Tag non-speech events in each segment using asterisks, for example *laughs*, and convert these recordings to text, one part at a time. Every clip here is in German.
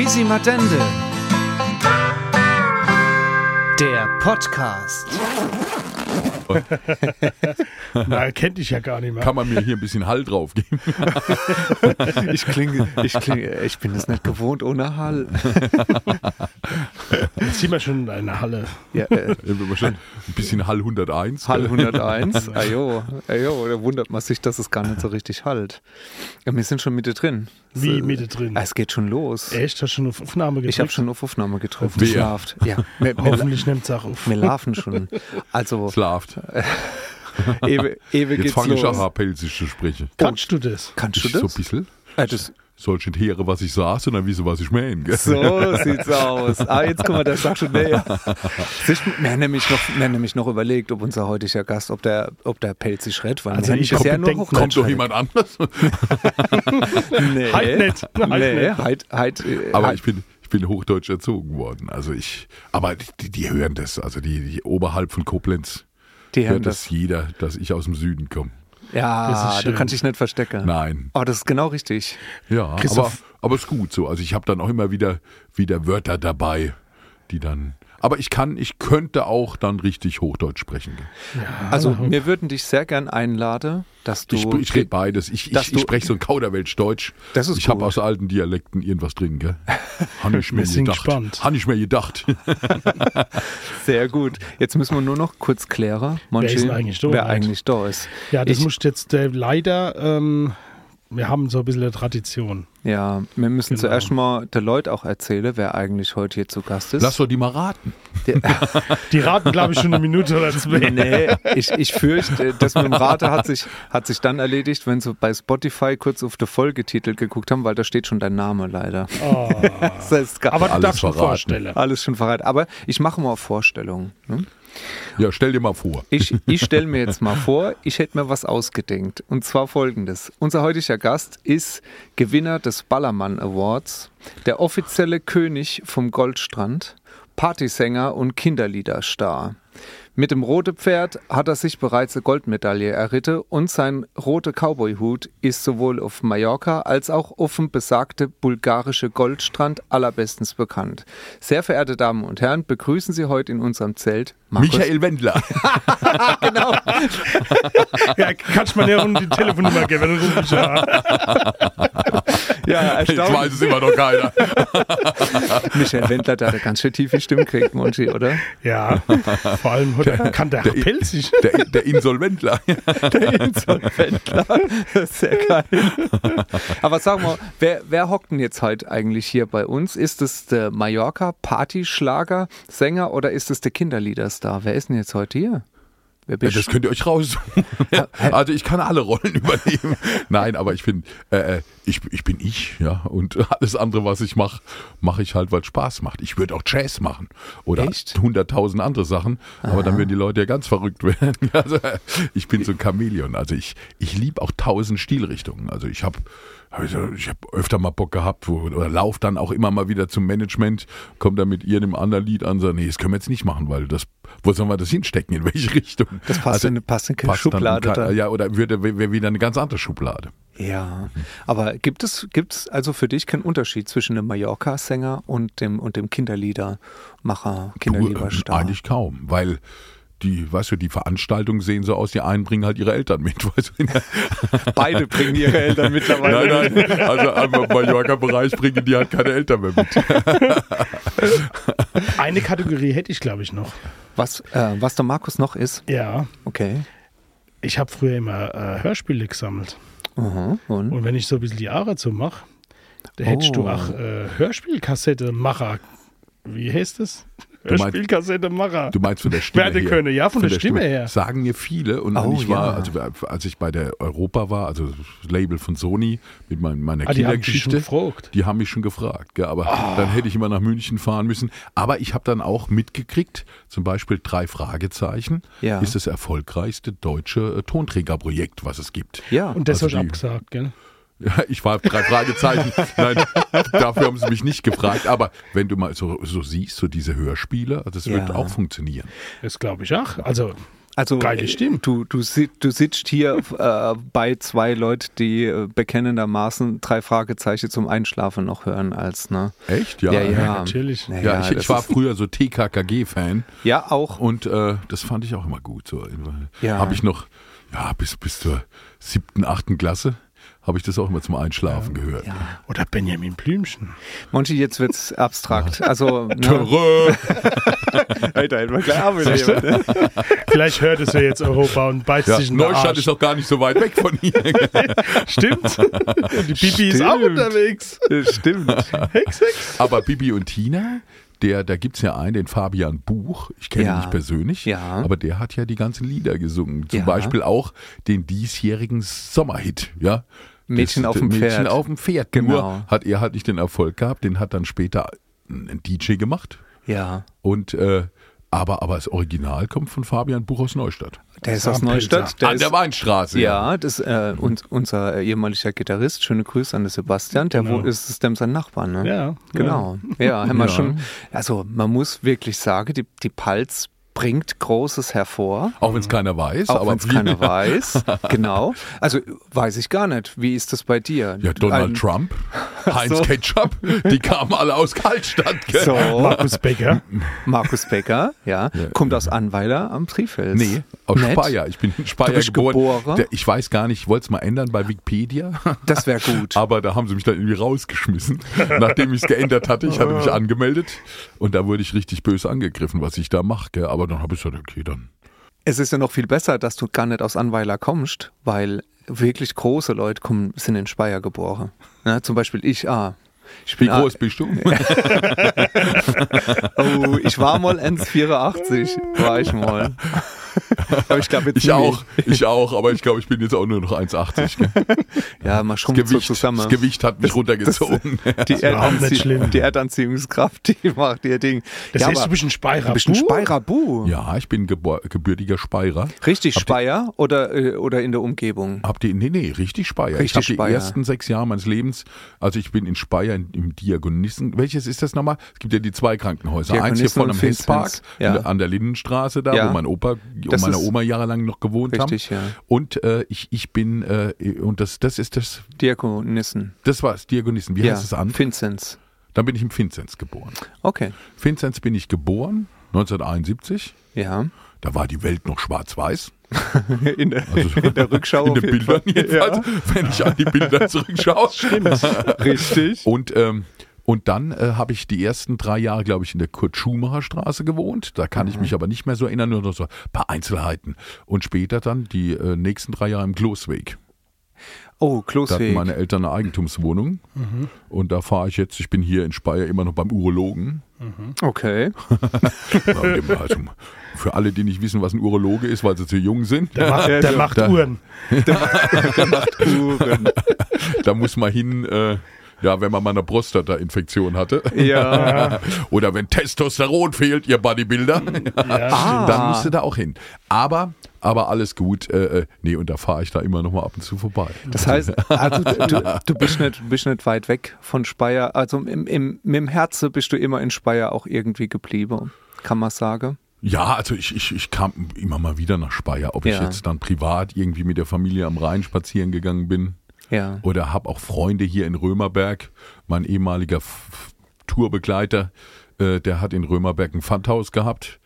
Quisimadende. Der Podcast. *laughs* Na, kennt dich ja gar nicht mehr. Kann man mir hier ein bisschen Hall drauf geben? *laughs* Ich klinge, ich klinge, ich bin es nicht gewohnt ohne Hall. *laughs* Jetzt sind wir schon in einer Halle. Ja, äh, ein bisschen Hall 101. Hall 101. Ajo, ajo, da wundert man sich, dass es gar nicht so richtig halt. Ja, wir sind schon Mitte drin. Wie Es, äh, Mitte drin? Es geht schon los. Echt? Hast du schon auf Aufnahme gedrückt? Ich habe schon auf Aufnahme gedrückt. Wer? Schlaft. Ja, *laughs* wir, wir, Hoffentlich nimmt es auch auf. wir laufen schon. Also, *laughs* Schlaft. *laughs* Ewe, Ewe Jetzt fange ich auch an, pelzig zu sprechen. Kannst du das? Kannst du so ein das? bisschen. Äh, das Soll ich nicht hören, was ich sage, sondern wissen, was ich meine. gell? so sieht's aus. Ah, jetzt guck mal, der sagt schon näher. *laughs* Sich- Wir haben nämlich noch, wir haben nämlich noch überlegt, ob unser heutiger Gast, ob der, ob der pelzig rennt, weil Also ich bisher nur Hochdeutsch Kommt doch jemand anders. *laughs* Nee. Halt nicht. Halt nee, nicht. halt, halt, äh, Aber halt. ich bin, ich bin hochdeutsch erzogen worden. Also ich, aber die, die hören das. Also die, die oberhalb von Koblenz die hören hört das das. jeder, dass ich aus dem Süden komme. Ja, du kannst dich nicht verstecken. Nein. Oh, das ist genau richtig. Ja, aber, aber ist gut so. Also ich habe dann auch immer wieder, wieder Wörter dabei, die dann. Aber ich kann, ich könnte auch dann richtig Hochdeutsch sprechen. Also, wir würden dich sehr gern einladen, dass du. Ich, ich rede beides. Ich, ich, ich spreche so ein Kauderwelsch-Deutsch. Das ist ich habe aus alten Dialekten irgendwas drin, gell? Habe ich mir gedacht. gespannt. Habe ich mir gedacht. *laughs* Sehr gut. Jetzt müssen wir nur noch kurz klären, Monchi, ist denn eigentlich da? wer eigentlich da ist. Ja, das Ich- muss jetzt äh, leider, ähm, wir haben so ein bisschen eine Tradition. Ja, wir müssen Genau. zuerst mal der Leute auch erzählen, wer eigentlich heute hier zu Gast ist. Lass doch die mal raten. Die *laughs* raten, glaube ich, schon eine Minute oder zwei. Nee, ich, ich fürchte, das mit dem Rate hat sich, hat sich dann erledigt, wenn sie bei Spotify kurz auf den Folgetitel geguckt haben, weil da steht schon dein Name leider. Oh. *laughs* Das heißt, gar- Aber du Alles darfst schon verraten. vorstellen. alles schon verraten. Aber ich mache mal Vorstellungen. Ne? Ja, stell dir mal vor. Ich, ich stelle mir jetzt mal vor, ich hätte mir was ausgedenkt. Und zwar folgendes. Unser heutiger Gast ist Gewinner des Ballermann Awards, der offizielle König vom Goldstrand, Partysänger und Kinderliederstar. Mit dem roten Pferd hat er sich bereits eine Goldmedaille erritten und sein roter Cowboyhut ist sowohl auf Mallorca als auch auf dem besagte bulgarische Goldstrand allerbestens bekannt. Sehr verehrte Damen und Herren, begrüßen Sie heute in unserem Zelt Markus Michael Wendler. *laughs* genau. Ja, kannst du mir ja die Telefonnummer geben, *laughs* dann ruf ich. Ja, weiß erstaunlich. es immer noch keiner. *laughs* Michael Wendler, der hat eine ganz schön tiefe Stimme gekriegt, Monchi, oder? Ja, vor allem heute kann der, der- pelzig. Der, der Insolventler. *laughs* Der Insolventler. Sehr geil. Aber sag mal, wer, wer hockt denn jetzt heute eigentlich hier bei uns? Ist es der Mallorca Partyschlager Sänger oder ist es der Kinderliederstar? Wer ist denn jetzt heute hier? Das könnt ihr euch raussuchen. *laughs* *laughs* Also ich kann alle Rollen *laughs* übernehmen. Nein, aber ich bin, äh, äh, ich, ich bin ich, ja. Und alles andere, was ich mache, mache ich halt, weil es Spaß macht. Ich würde auch Jazz machen oder hunderttausend andere Sachen, aber dann würden die Leute ja ganz verrückt werden. Also, ich bin so ein Chamäleon. Also ich, ich liebe auch tausend Stilrichtungen. Also ich habe also ich habe öfter mal Bock gehabt, oder lauf dann auch immer mal wieder zum Management, kommt dann mit irgendeinem anderen Lied an, sagt, nee, das können wir jetzt nicht machen, weil das, wo sollen wir das hinstecken, in welche Richtung? Das passt in- passt in keine dann Schublade in kein- da. Ja, oder würde wäre wieder eine ganz andere Schublade. Ja, aber gibt es, gibt es also für dich keinen Unterschied zwischen dem Mallorca-Sänger und dem, und dem Kinderliedermacher, Kinderliederstar? äh, eigentlich kaum, weil die, weißt du, die Veranstaltungen sehen so aus, die einen bringen halt ihre Eltern mit. *laughs* Weißt du? Beide bringen ihre Eltern mittlerweile. Nein, nein, also am Mallorca-Bereich bringen die halt keine Eltern mehr mit. *laughs* Eine Kategorie hätte ich, glaube ich, noch. Was, äh, was der Markus noch ist, Ja, okay. ich habe früher immer äh, Hörspiele gesammelt. Aha, und? Und wenn ich so ein bisschen die Jahre so mache, da hättest Oh. du auch äh, Hörspielkassette-Macher. Wie heißt das? meinst- Hörspielkassette-Macher. Du meinst von der Stimme Werde her? können, ja, von der Stimme her. Sagen mir viele und Oh, ich war, ja. also als ich bei der Europa war, also das Label von Sony mit mein, meiner Ah, die haben schon Kindergeschichte, gefragt. die haben mich schon gefragt, gell, aber Ah. dann hätte ich immer nach München fahren müssen. Aber ich habe dann auch mitgekriegt, zum Beispiel drei Fragezeichen Ja. ist das erfolgreichste deutsche äh, Tonträgerprojekt, was es gibt. Ja. Und das Also habe ich abgesagt, gell? Ja, ich war drei Fragezeichen. Nein, dafür haben sie mich nicht gefragt. Aber wenn du mal so, so siehst, so diese Hörspiele, das wird Ja. auch funktionieren. Das glaube ich auch. Also, Also Geile äh, Stimme. du, du, du sitzt hier äh, bei zwei Leuten, die äh, bekennendermaßen drei Fragezeichen zum Einschlafen noch hören als, ne? Echt? Ja. Ja, ja. natürlich. Naja, Ja, ich, ich war früher so TKKG-Fan Ja, auch. und äh, das fand ich auch immer gut. So. Ja. Habe ich noch, ja, bis, bis zur siebten, achten Klasse habe ich das auch immer zum Einschlafen gehört. Ja. Oder Benjamin Blümchen. Monchi, jetzt wird's abstrakt. Also, *laughs* ne? Törö. *laughs* Alter, hätten wir gleich Arbeit jemand, ne? *laughs* Vielleicht hört es ja jetzt Europa und beißt Ja, sich in Neustadt Arsch. ist doch gar nicht so weit weg von hier. Stimmt. Die Bibi ist auch Stimmt. unterwegs. Stimmt. Hex, Hex. Aber Bibi und Tina, der, da gibt es ja einen, den Fabian Buch. Ich kenne Ja. ihn nicht persönlich, Ja. aber der hat ja die ganzen Lieder gesungen. Zum Ja. Beispiel auch den diesjährigen Sommerhit, ja. Mädchen Das- auf dem Mädchen Pferd. auf dem Pferd. Genau. Nur hat er halt nicht den Erfolg gehabt, den hat dann später ein DJ gemacht. Ja. Und äh, aber, aber das Original kommt von Fabian Buch aus Neustadt. Der ist aus Neustadt. Pilzer. Der An ist, der Weinstraße. ja, das äh, und, unser ehemaliger Gitarrist, schöne Grüße an den Sebastian, der Genau. wo ist, ist dem sein Nachbar, ne? Ja. Genau. Ja, haben wir Ja. schon. Also man muss wirklich sagen, die, die Palz bringt Großes hervor. Auch wenn es keiner weiß. Auch wenn es keiner weiß. *laughs* Genau. Also weiß ich gar nicht. Wie ist das bei dir? Ja, Donald Ein- Trump, *laughs* Heinz so. Ketchup, die kamen alle aus Kaltstadt. gell? So, Markus Becker. Markus Becker, ja, kommt aus Anweiler am Trifels. Nee, aus Nett. Speyer. Ich bin in Speyer Du bist geboren. geboren? Der, ich weiß gar nicht, ich wollte es mal ändern bei Wikipedia, Das wäre gut. *laughs* aber da haben sie mich dann irgendwie rausgeschmissen, nachdem ich es geändert hatte. Ich hatte mich angemeldet und da wurde ich richtig böse angegriffen, was ich da mache. Aber dann habe ich gesagt, okay, dann. Es ist ja noch viel besser, dass du gar nicht aus Anweiler kommst, weil wirklich große Leute kommen, sind in Speyer geboren. Ja, zum Beispiel ich, ah. Ich Wie bin groß bist du? *laughs* Oh, ich war mal 1,84. War ich mal. *laughs* *laughs* Aber ich glaube jetzt Ich nie. auch, ich auch, aber ich glaube, ich bin jetzt auch nur noch 1,80. gell? *laughs* Ja, mal Das schrumpft so Gewicht, zusammen. das Gewicht hat mich runtergezogen. *laughs* die, überhaupt nicht Erdanzie schlimm. die Erdanziehungskraft, die macht ihr Ding. Das ja, heißt, du bist ein Speyerer. du bist ein Buh? Speyerer Bu. Ja, ich bin gebürtiger Speyerer. Richtig Habt ihr- Speyer oder, äh, oder in der Umgebung? Habt ihr, nee, nee, richtig Speyer. Richtig ich habe die ersten sechs Jahre meines Lebens, also ich bin in Speyer in, im Diagonissen. Welches ist das nochmal? Es gibt ja die zwei Krankenhäuser. Eins hier vorne am Hesspark. Ja. an der Lindenstraße da, Ja. wo mein Opa Das meine ist- Oma jahrelang noch gewohnt Richtig, haben. ja. Und äh, ich, ich bin, äh, und das, das ist das, Diakonissen. das war es, Diagonissen. Wie ja, heißt es an? Vinzenz. Dann bin ich im Vinzenz geboren. Okay. Vinzenz bin ich geboren, 1971. Ja. Da war die Welt noch schwarz-weiß. *laughs* In der, Also in der Rückschau *laughs* in den Bildern Fall. jedenfalls, wenn ich an die Bilder *laughs* zurückschaue. Stimmt. Richtig. Und, ähm, und dann äh, habe ich die ersten drei Jahre, glaube ich, in der Kurt-Schumacher-Straße gewohnt. Da kann ich mich aber nicht mehr so erinnern, nur noch so ein paar Einzelheiten. Und später dann die äh, nächsten drei Jahre im Klosweg. Oh, Da hatten Klosweg. meine Eltern eine Eigentumswohnung. Und da fahre ich jetzt, ich bin hier in Speyer immer noch beim Urologen. Okay. *laughs* also, für alle, die nicht wissen, was ein Urologe ist, weil sie zu jung sind, Der macht, der *laughs* Ja, macht Uhren. *laughs* Der macht Uhren. da muss man hin, äh, ja, wenn man mal eine Prostata-Infektion hatte. Ja. *laughs* Oder wenn Testosteron fehlt, ihr Bodybuilder. Ja, *laughs* dann musst du da auch hin. Aber, aber alles gut. Äh, äh, nee, und da fahre ich da immer noch mal ab und zu vorbei. Das heißt, also du, du bist, nicht, bist nicht weit weg von Speyer. Also im, im, mit dem Herzen bist du immer in Speyer auch irgendwie geblieben, kann man sagen. Ja, also ich, ich, ich kam immer mal wieder nach Speyer. Ob ich Ja. jetzt dann privat irgendwie mit der Familie am Rhein spazieren gegangen bin Ja. oder habe auch Freunde hier in Römerberg. Mein ehemaliger F Tourbegleiter, äh, der hat in Römerberg ein Pfandhaus gehabt.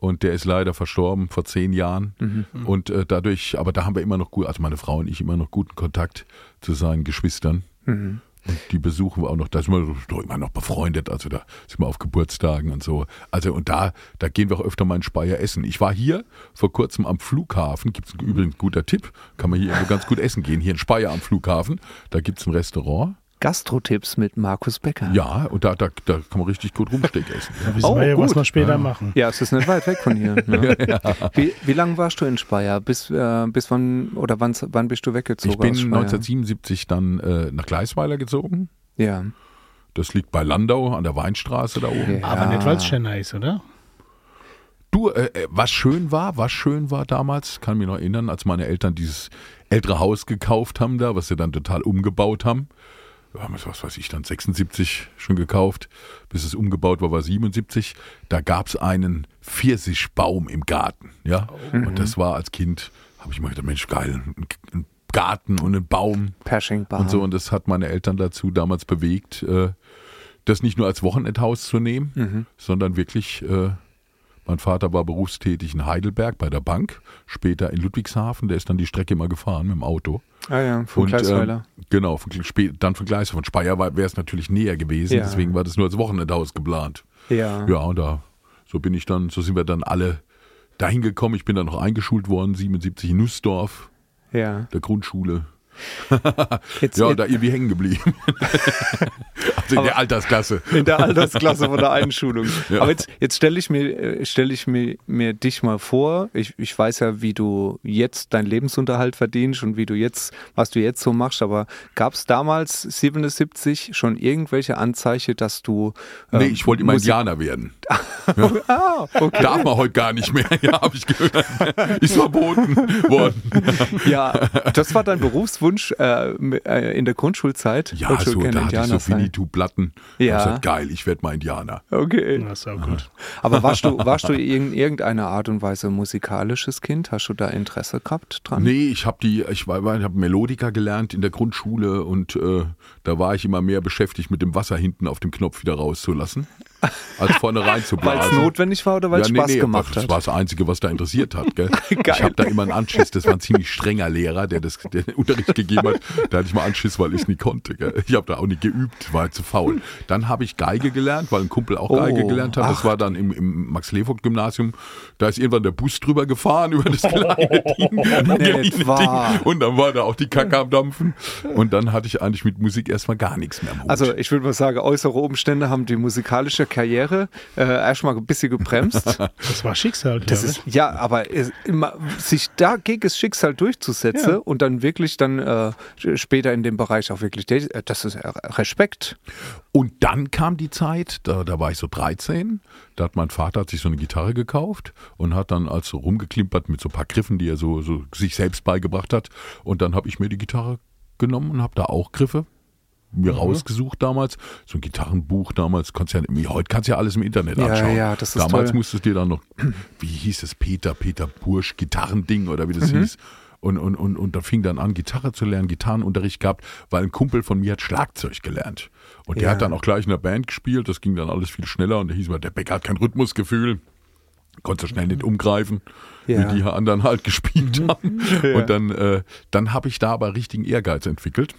Und der ist leider verstorben vor zehn Jahren. Mhm. Und äh, dadurch, aber da haben wir immer noch gut, also meine Frau und ich immer noch guten Kontakt zu seinen Geschwistern. Mhm. Und die besuchen wir auch noch, da sind wir doch immer noch befreundet, also da sind wir auf Geburtstagen und so. Also und da, da gehen wir auch öfter mal in Speyer essen. Ich war hier vor kurzem am Flughafen, gibt es übrigens guter Tipp, kann man hier ganz gut essen gehen, hier in Speyer am Flughafen, da gibt es ein Restaurant. Gastrotipps mit Markus Becker. Ja, und da, da, da kann man richtig gut Rumsteak *laughs* essen. Da wissen Oh, wir ja, was wir später machen. Ja, es ist nicht weit weg von hier. *laughs* Ne? Wie, wie lange warst du in Speyer? Bis, äh, bis wann oder wann, wann bist du weggezogen? Ich bin aus Speyer? 1977 dann äh, nach Gleisweiler gezogen. Ja. Das liegt bei Landau an der Weinstraße da oben. Ja. Aber nicht, weil es Chennai ist, oder? Du, äh, äh, was schön war, was schön war damals, kann mich noch erinnern, als meine Eltern dieses ältere Haus gekauft haben da, was sie dann total umgebaut haben. Haben es, was weiß ich, dann 76 schon gekauft, bis es umgebaut war, war 77. Da gab es einen Pfirsichbaum im Garten, ja. Und das war als Kind, habe ich mal gedacht, Mensch, geil, ein, Garten und ein Baum Pershing-Baum. und so. Und das hat meine Eltern dazu damals bewegt, äh, das nicht nur als Wochenendhaus zu nehmen, sondern wirklich, äh, mein Vater war berufstätig in Heidelberg bei der Bank, später in Ludwigshafen, der ist dann die Strecke immer gefahren mit dem Auto. Ah ja, von Und, Gleisweiler. ähm, genau, von, dann von Gleisweiler. Von Speyer wäre es natürlich näher gewesen, Ja. deswegen war das nur als Wochenendhaus geplant. ja. Ja, und da, so bin ich dann, so sind wir dann alle dahin gekommen. Ich bin dann noch eingeschult worden, 77 in Nussdorf, ja. der Grundschule. *laughs* Jetzt, Ja, jetzt da irgendwie hängen geblieben. *laughs* in der Altersklasse. in der Altersklasse von der Einschulung. *laughs* Ja. Aber jetzt, jetzt stelle ich, mir, äh, stell ich mir, mir dich mal vor. Ich, ich weiß ja, wie du jetzt deinen Lebensunterhalt verdienst und wie du jetzt, was du jetzt so machst. Aber gab es damals 77 schon irgendwelche Anzeichen, dass du. ähm, Nee, ich wollte immer Indianer werden. *laughs* Ah, okay. Darf man heute gar nicht mehr, *laughs* ja, habe ich gehört. Ist verboten worden. Ja, das war dein Berufswunsch äh, äh, in der Grundschulzeit. Ja, so, da hatte ich so Indianer Winnetou-Platten. Ja. Gesagt, geil, ich werde mal Indianer. Okay. Das ist auch gut. *laughs* Aber warst du, warst du in irgendeiner Art und Weise musikalisches Kind? Hast du da Interesse gehabt dran? Nee, ich habe die, ich war, ich habe Melodika gelernt in der Grundschule und äh, da war ich immer mehr beschäftigt, mit dem Wasser hinten auf dem Knopf wieder rauszulassen, als vorne rein zu Weil es notwendig war oder weil es Ja, nee, Spaß nee, gemacht das hat? war das Einzige, was da interessiert hat. Gell? *laughs* Geil. Ich habe da immer einen Anschiss. Das war ein ziemlich strenger Lehrer, der das der den Unterricht gegeben hat. Da hatte ich mal Anschiss, weil ich es nie konnte. Gell? Ich habe da auch nicht geübt, war zu faul. Dann habe ich Geige gelernt, weil ein Kumpel auch Geige Oh, gelernt hat. Das ach. war dann im, im Max-Leopold-Gymnasium. Da ist irgendwann der Bus drüber gefahren über das *laughs* kleine Ding. kleine Nicht wahr. Ding. Und dann war da auch die Kacke am Dampfen. Und dann hatte ich eigentlich mit Musik erstmal gar nichts mehr am Hut. Also ich würde mal sagen, äußere Umstände haben die musikalische Karriere äh, erstmal ein bisschen gebremst. *laughs* Das war Schicksal, Das ist, ja, aber es, immer, sich da gegen das Schicksal durchzusetzen Ja. und dann wirklich dann äh, später in dem Bereich auch wirklich, äh, das ist äh, Respekt. Und dann kam die Zeit, da, da war ich so 13, da hat mein Vater hat sich so eine Gitarre gekauft und hat dann also rumgeklimpert mit so ein paar Griffen, die er so, so sich selbst beigebracht hat. Und dann habe ich mir die Gitarre genommen und habe da auch Griffe mir Mhm. rausgesucht damals. So ein Gitarrenbuch damals, konntest ja, heute kannst du ja alles im Internet Ja, anschauen. ja, das ist damals toll. musstest du dir dann noch, *clears throat* wie hieß es, Peter, Peter Bursch, Gitarrending oder wie das Mhm. hieß. Und, und, und, und da fing dann an, Gitarre zu lernen, Gitarrenunterricht gehabt, weil ein Kumpel von mir hat Schlagzeug gelernt. Und der Ja. hat dann auch gleich in der Band gespielt, das ging dann alles viel schneller und der hieß mal, der Becker hat kein Rhythmusgefühl. Konnte so schnell nicht umgreifen, Ja. wie die anderen halt *laughs* gespielt haben. Ja. Und dann, äh, dann habe ich da aber richtigen Ehrgeiz entwickelt.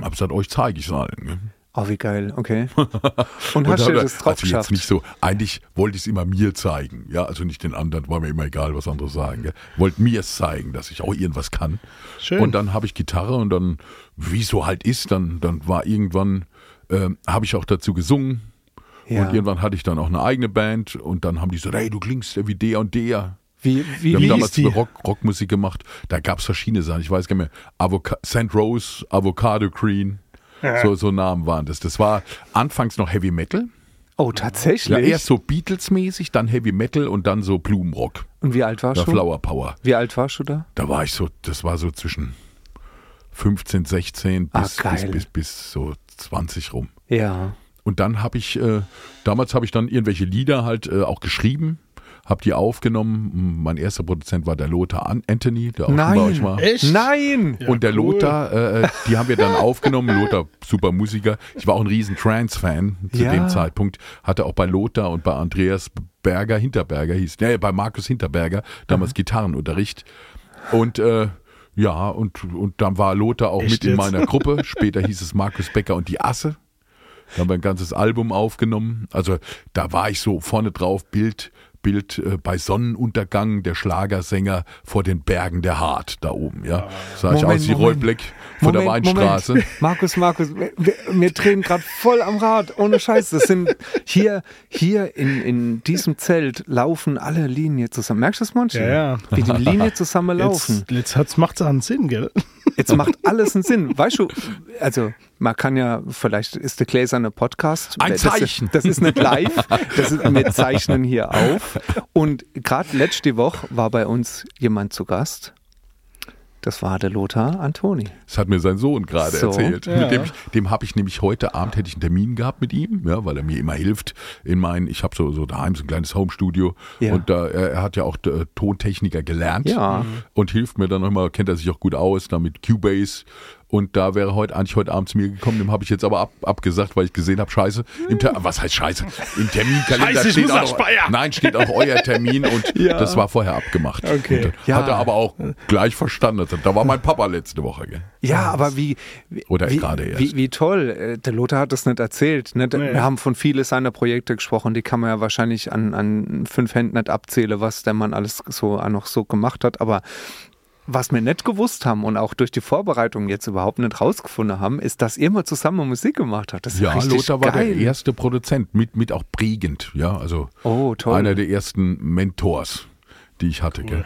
Hab gesagt, euch zeige ich es allen. ne? Oh, wie geil, okay. Und *laughs* Und hast da du das drauf also geschafft? jetzt nicht so, eigentlich wollte ich es immer mir zeigen. Ja, also nicht den anderen, war mir immer egal, was andere sagen. Gell. Wollte mir es zeigen, dass ich auch irgendwas kann. Schön. Und dann habe ich Gitarre und dann, wie es so halt ist, dann, dann war irgendwann, ähm, habe ich auch dazu gesungen. Ja. Und irgendwann hatte ich dann auch eine eigene Band und dann haben die so, hey, du klingst ja wie der und der. Wie, wie, Wir haben wie damals? Rock, Rockmusik gemacht. Da gab es verschiedene Sachen. Ich weiß gar nicht mehr. Avoca St. Rose, Avocado Green. So, so Namen waren das. Das war anfangs noch Heavy Metal. Oh, Ja, tatsächlich? erst so Beatles-mäßig, dann Heavy Metal und dann so Blumenrock. Und wie alt warst Ja, du? Flower Power. Wie alt warst du da? Da war ich so, das war so zwischen 15, 16 Ah, bis, geil. bis, bis, bis so 20 rum. Ja. Und dann habe ich, äh, damals habe ich dann irgendwelche Lieder halt äh, auch geschrieben, habe die aufgenommen. Mein erster Produzent war der Lothar An Anthony, der auch schon bei euch Nein. war. Echt? Nein! Ja, und der cool. Lothar, äh, *laughs* die haben wir dann aufgenommen. Lothar, super Musiker. Ich war auch ein riesen Trance-Fan zu Ja. dem Zeitpunkt. Hatte auch bei Lothar und bei Andreas Berger, Hinterberger hieß, nee, bei Markus Hinterberger, damals Gitarrenunterricht. Und äh, ja, und, und dann war Lothar auch Echt mit in jetzt? meiner Gruppe. *laughs* Später hieß es Markus Becker und die Asse. Da haben wir ein ganzes Album aufgenommen. Also da war ich so vorne drauf, Bild, Bild äh, bei Sonnenuntergang, der Schlagersänger vor den Bergen der Hart da oben. Ja, sah ich Moment, aus wie Black von der Weinstraße. Moment. Markus, Markus, wir, wir, drehen gerade voll am Rad, ohne Scheiß. Das sind hier, hier in, in diesem Zelt laufen alle Linien zusammen. Merkst du das manchmal? Ja, ja. Wie die Linien zusammen laufen. Jetzt, jetzt hat's, macht's einen Sinn, gell? Jetzt macht alles einen Sinn. Weißt du, also man kann ja, vielleicht ist der gläserne Podcast. Ein das, Zeichen. Das ist nicht live. Das ist, wir zeichnen hier auf. Und gerade letzte Woche war bei uns jemand zu Gast. Das war der Lothar Antoni. Das hat mir sein Sohn gerade So, erzählt. ja. Mit dem, ich- dem habe ich nämlich heute Abend hätte ich einen Termin gehabt mit ihm, ja, weil er mir immer hilft in meinen, ich habe so, so daheim so ein kleines Homestudio Ja. und da, er, er hat ja auch äh, Tontechniker gelernt Ja. und hilft mir dann nochmal, kennt er sich auch gut aus, da mit Cubase und da wäre heute eigentlich heute Abend zu mir gekommen, dem habe ich jetzt aber ab, abgesagt, weil ich gesehen habe, scheiße, im Ter was heißt scheiße? Im Terminkalender Scheiße, ich steht auch noch, nein, steht auch euer Termin *laughs* und Ja. das war vorher abgemacht. Okay. Und, Ja. Hat er aber auch gleich verstanden. Da war mein Papa letzte Woche. Gell? Ja, aber wie, wie, Oder wie, gerade erst. wie, wie toll. Äh, Der Lothar hat das nicht erzählt. Ne? Nee. Wir haben von vielen seiner Projekte gesprochen, die kann man ja wahrscheinlich an, an fünf Händen nicht abzählen, was der Mann alles so noch so gemacht hat. Aber was wir nicht gewusst haben und auch durch die Vorbereitung jetzt überhaupt nicht rausgefunden haben, ist, dass ihr mal zusammen Musik gemacht habt. Das ist Ja, Lothar war geil. der erste Produzent, mit, mit auch prägend. Ja, also Oh, toll. einer der ersten Mentors, die ich hatte. Gell?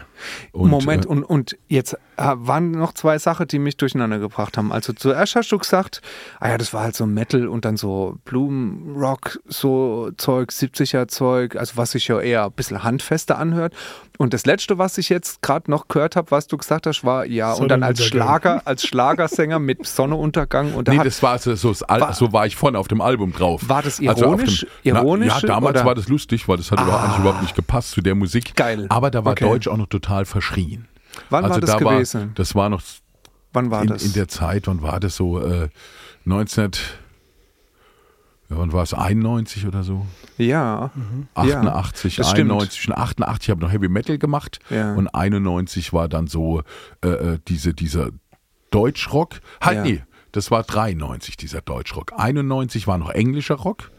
Und, Moment, äh, und, und jetzt äh, waren noch zwei Sachen, die mich durcheinander gebracht haben. Also zuerst hast du gesagt, ah ja, das war halt so Metal und dann so Blumenrock, so Zeug, 70er Zeug, also was sich ja eher ein bisschen handfester anhört. Und das letzte, was ich jetzt gerade noch gehört habe, was du gesagt hast, war ja, und dann als. Schlager, als Schlagersänger mit Sonneuntergang und da Nee, das war so, so, das Al- War- so war ich vorne auf dem Album drauf. War das Also ironisch? dem, Ironisch, Na, ja, damals oder? war das lustig, weil das hat überhaupt- eigentlich überhaupt nicht gepasst zu der Musik. Geil. Aber da war Okay. Deutsch auch noch total verschrien. wann also war das da gewesen? War, das war noch wann war in, das? in der Zeit, wann war das so? Äh, 19, ja, wann war es? 91 oder so? ja. 88, das stimmt. 91. Schon 88 habe ich noch Heavy Metal gemacht Ja. und 91 war dann so äh, äh, diese, dieser Deutschrock. Halt, Ja. nee, das war 93, dieser Deutschrock. 91 war noch englischer Rock.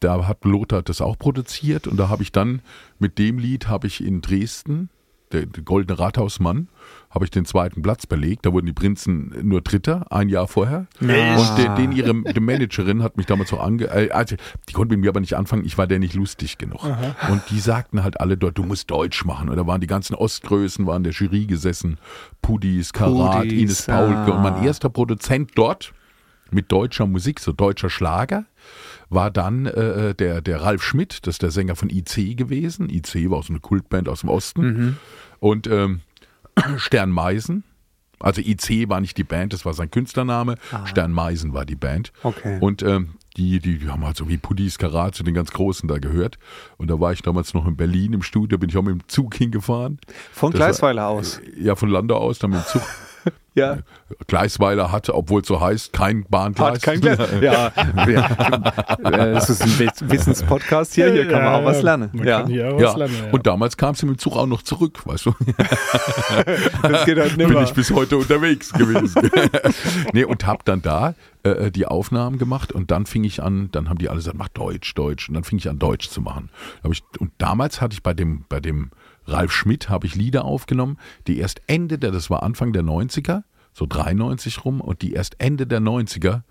Da hat Lothar das auch produziert und da habe ich dann mit dem Lied habe ich in Dresden, der, der Goldene Rathausmann, habe ich den zweiten Platz belegt. Da wurden die Prinzen nur Dritter, ein Jahr vorher. Echt? Und den, den ihre die Managerin hat mich damals so ange... Äh, also, die konnte mit mir aber nicht anfangen, ich war der nicht lustig genug. Und die sagten halt alle dort, du musst Deutsch machen. Und da waren die ganzen Ostgrößen, waren der Jury gesessen. Pudis, Karat, Pudis, Ines Paulke. Und mein erster Produzent dort mit deutscher Musik, so deutscher Schlager, war dann äh, der, der Ralf Schmidt, das ist der Sänger von IC gewesen. IC war so eine Kultband aus dem Osten. Mhm. Und ähm, *clears throat* Stern Meisen. Also IC war nicht die Band, das war sein Künstlername. Stern Meisen war die Band. Ah. Okay. Und ähm, die, die, die haben halt so wie Pudis Karat zu den ganz Großen da gehört. Und da war ich damals noch in Berlin im Studio, bin ich auch mit dem Zug hingefahren. Von Gleisweiler aus. Ja, von Landau aus, dann mit dem Zug. *laughs* Ja. Gleisweiler hatte, obwohl es so heißt, kein Bahngleis. Hat kein Glas. *laughs* Ja, ja. Äh, das ist ein Wiss- Wissenspodcast hier, hier kann man auch was lernen. Man Ja, kann hier auch Ja, was lernen, ja. und damals kam sie mit dem Zug auch noch zurück, weißt du? *laughs* das geht halt bin nimmer. ich bis heute unterwegs gewesen. *laughs* nee, und hab dann da äh, die Aufnahmen gemacht und dann fing ich an, dann haben die alle gesagt, mach Deutsch, Deutsch. Und dann fing ich an, Deutsch zu machen. Ich, und damals hatte ich bei dem, bei dem Ralf Schmidt, habe ich Lieder aufgenommen, die erst Ende der, das war Anfang der 90er, so 93 rum, und die erst Ende der 90er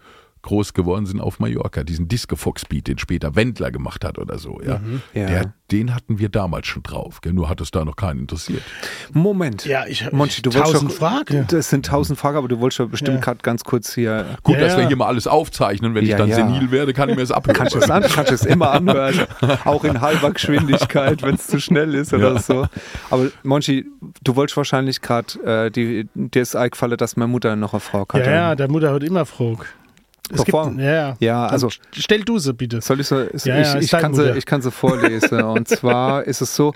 groß geworden sind auf Mallorca. Diesen Disco-Fox-Beat, den später Wendler gemacht hat oder so. Ja. Ja. Der, den hatten wir damals schon drauf. Gell? Nur hat es da noch keinen interessiert. Moment. Ja, ich- Monchi, du tausend wolltest doch, Fragen. Das sind tausend Fragen, aber du wolltest ja bestimmt Ja. gerade ganz kurz hier. Gut, Ja, dass wir hier mal alles aufzeichnen. Wenn Ja, ich dann ja. senil werde, kann ich mir das *laughs* abhören. Kannst du es an, kannst du es immer anhören, auch in halber Geschwindigkeit, wenn es zu schnell ist oder Ja. so. Aber Monchi, du wolltest wahrscheinlich gerade, äh, die- dir ist eingefallen, dass meine Mutter noch eine Frau hatte. Ja, ja, der Mutter hat immer Frog. Es gibt, ja, ja. Also- Stell du sie bitte. Soll ich so? Ist, Ja, ja, ich, ich, kann sie, ich kann sie vorlesen. *laughs* Und zwar ist es so,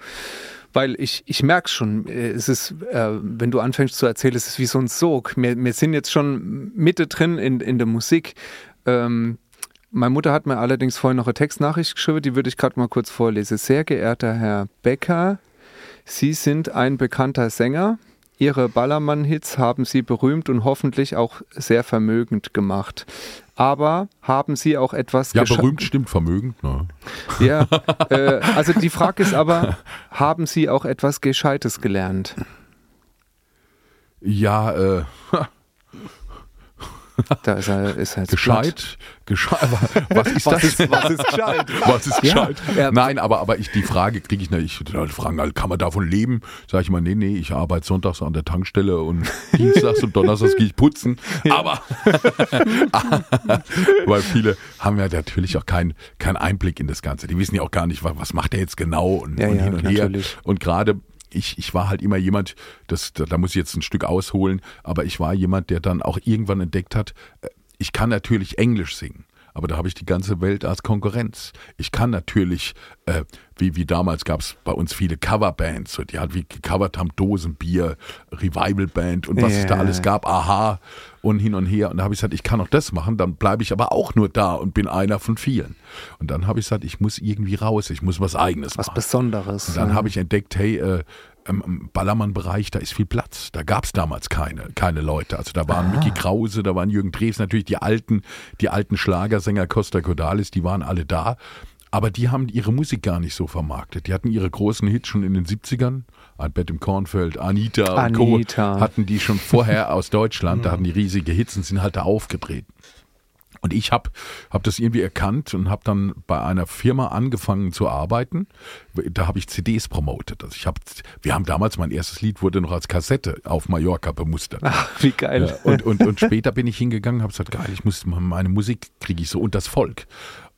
weil ich, ich merke schon, äh, es ist, äh, wenn du anfängst zu erzählen, es ist wie so ein Sog. Wir, wir sind jetzt schon Mitte drin in, in der Musik. Ähm, meine Mutter hat mir allerdings vorhin noch eine Textnachricht geschrieben, die würde ich gerade mal kurz vorlesen. Sehr geehrter Herr Becker, Sie sind ein bekannter Sänger. Ihre Ballermann-Hits haben Sie berühmt und hoffentlich auch sehr vermögend gemacht. Aber haben Sie auch etwas Ja, berühmt stimmt vermögend. Ne? ja, äh, also die Frage ist aber, haben Sie auch etwas Gescheites gelernt? Ja, äh, *laughs* Da ist er, ist jetzt gescheit. gescheit. *laughs* Was ist das? Was ist, was ist gescheit? *laughs* Was ist gescheit? ja. Nein, aber, aber ich, die Frage kriege ich nicht. Die Leute fragen halt, kann man davon leben? Sag ich mal, nee, nee, ich arbeite sonntags an der Tankstelle und dienstags und donnerstags gehe ich putzen. Aber, weil viele haben ja natürlich auch keinen keinen Einblick in das Ganze. Die wissen ja auch gar nicht, was, was macht er jetzt genau und, Ja, und hin und her. natürlich. Und gerade ich, ich war halt immer jemand, das, da, da muss ich jetzt ein Stück ausholen, aber ich war jemand, der dann auch irgendwann entdeckt hat, äh, ich kann natürlich Englisch singen aber da habe ich die ganze Welt als Konkurrenz. Ich kann natürlich, äh, wie, wie damals gab es bei uns viele Coverbands, die halt wie gecovert haben, Dosenbier, Revival Band und was yeah. es da alles gab, aha und hin und her. Und da habe ich gesagt, ich kann auch das machen, dann bleibe ich aber auch nur da und bin einer von vielen. Und dann habe ich gesagt, ich muss irgendwie raus, ich muss was Eigenes was machen. Was Besonderes. Und dann ja. habe ich entdeckt, hey, äh, im Ballermann-Bereich, da ist viel Platz. Da gab es damals keine, keine Leute. Also da waren ah. Mickey Krause, da waren Jürgen Drews, natürlich die alten, die alten Schlagersänger Costa Cordalis, die waren alle da. Aber die haben ihre Musik gar nicht so vermarktet. Die hatten ihre großen Hits schon in den 70ern. Albert im Kornfeld, Anita, Anita. und Co. hatten die schon vorher *laughs* aus Deutschland. Da hatten die riesige Hits und sind halt da aufgetreten. Und ich habe hab das irgendwie erkannt und habe dann bei einer Firma angefangen zu arbeiten. Da habe ich CDs promotet. Also ich hab, wir haben damals, mein erstes Lied wurde noch als Kassette auf Mallorca bemustert. Ach, wie geil. Ja, und, und, und später bin ich hingegangen, habe gesagt, geil, ich muss meine Musik kriege ich so und das Volk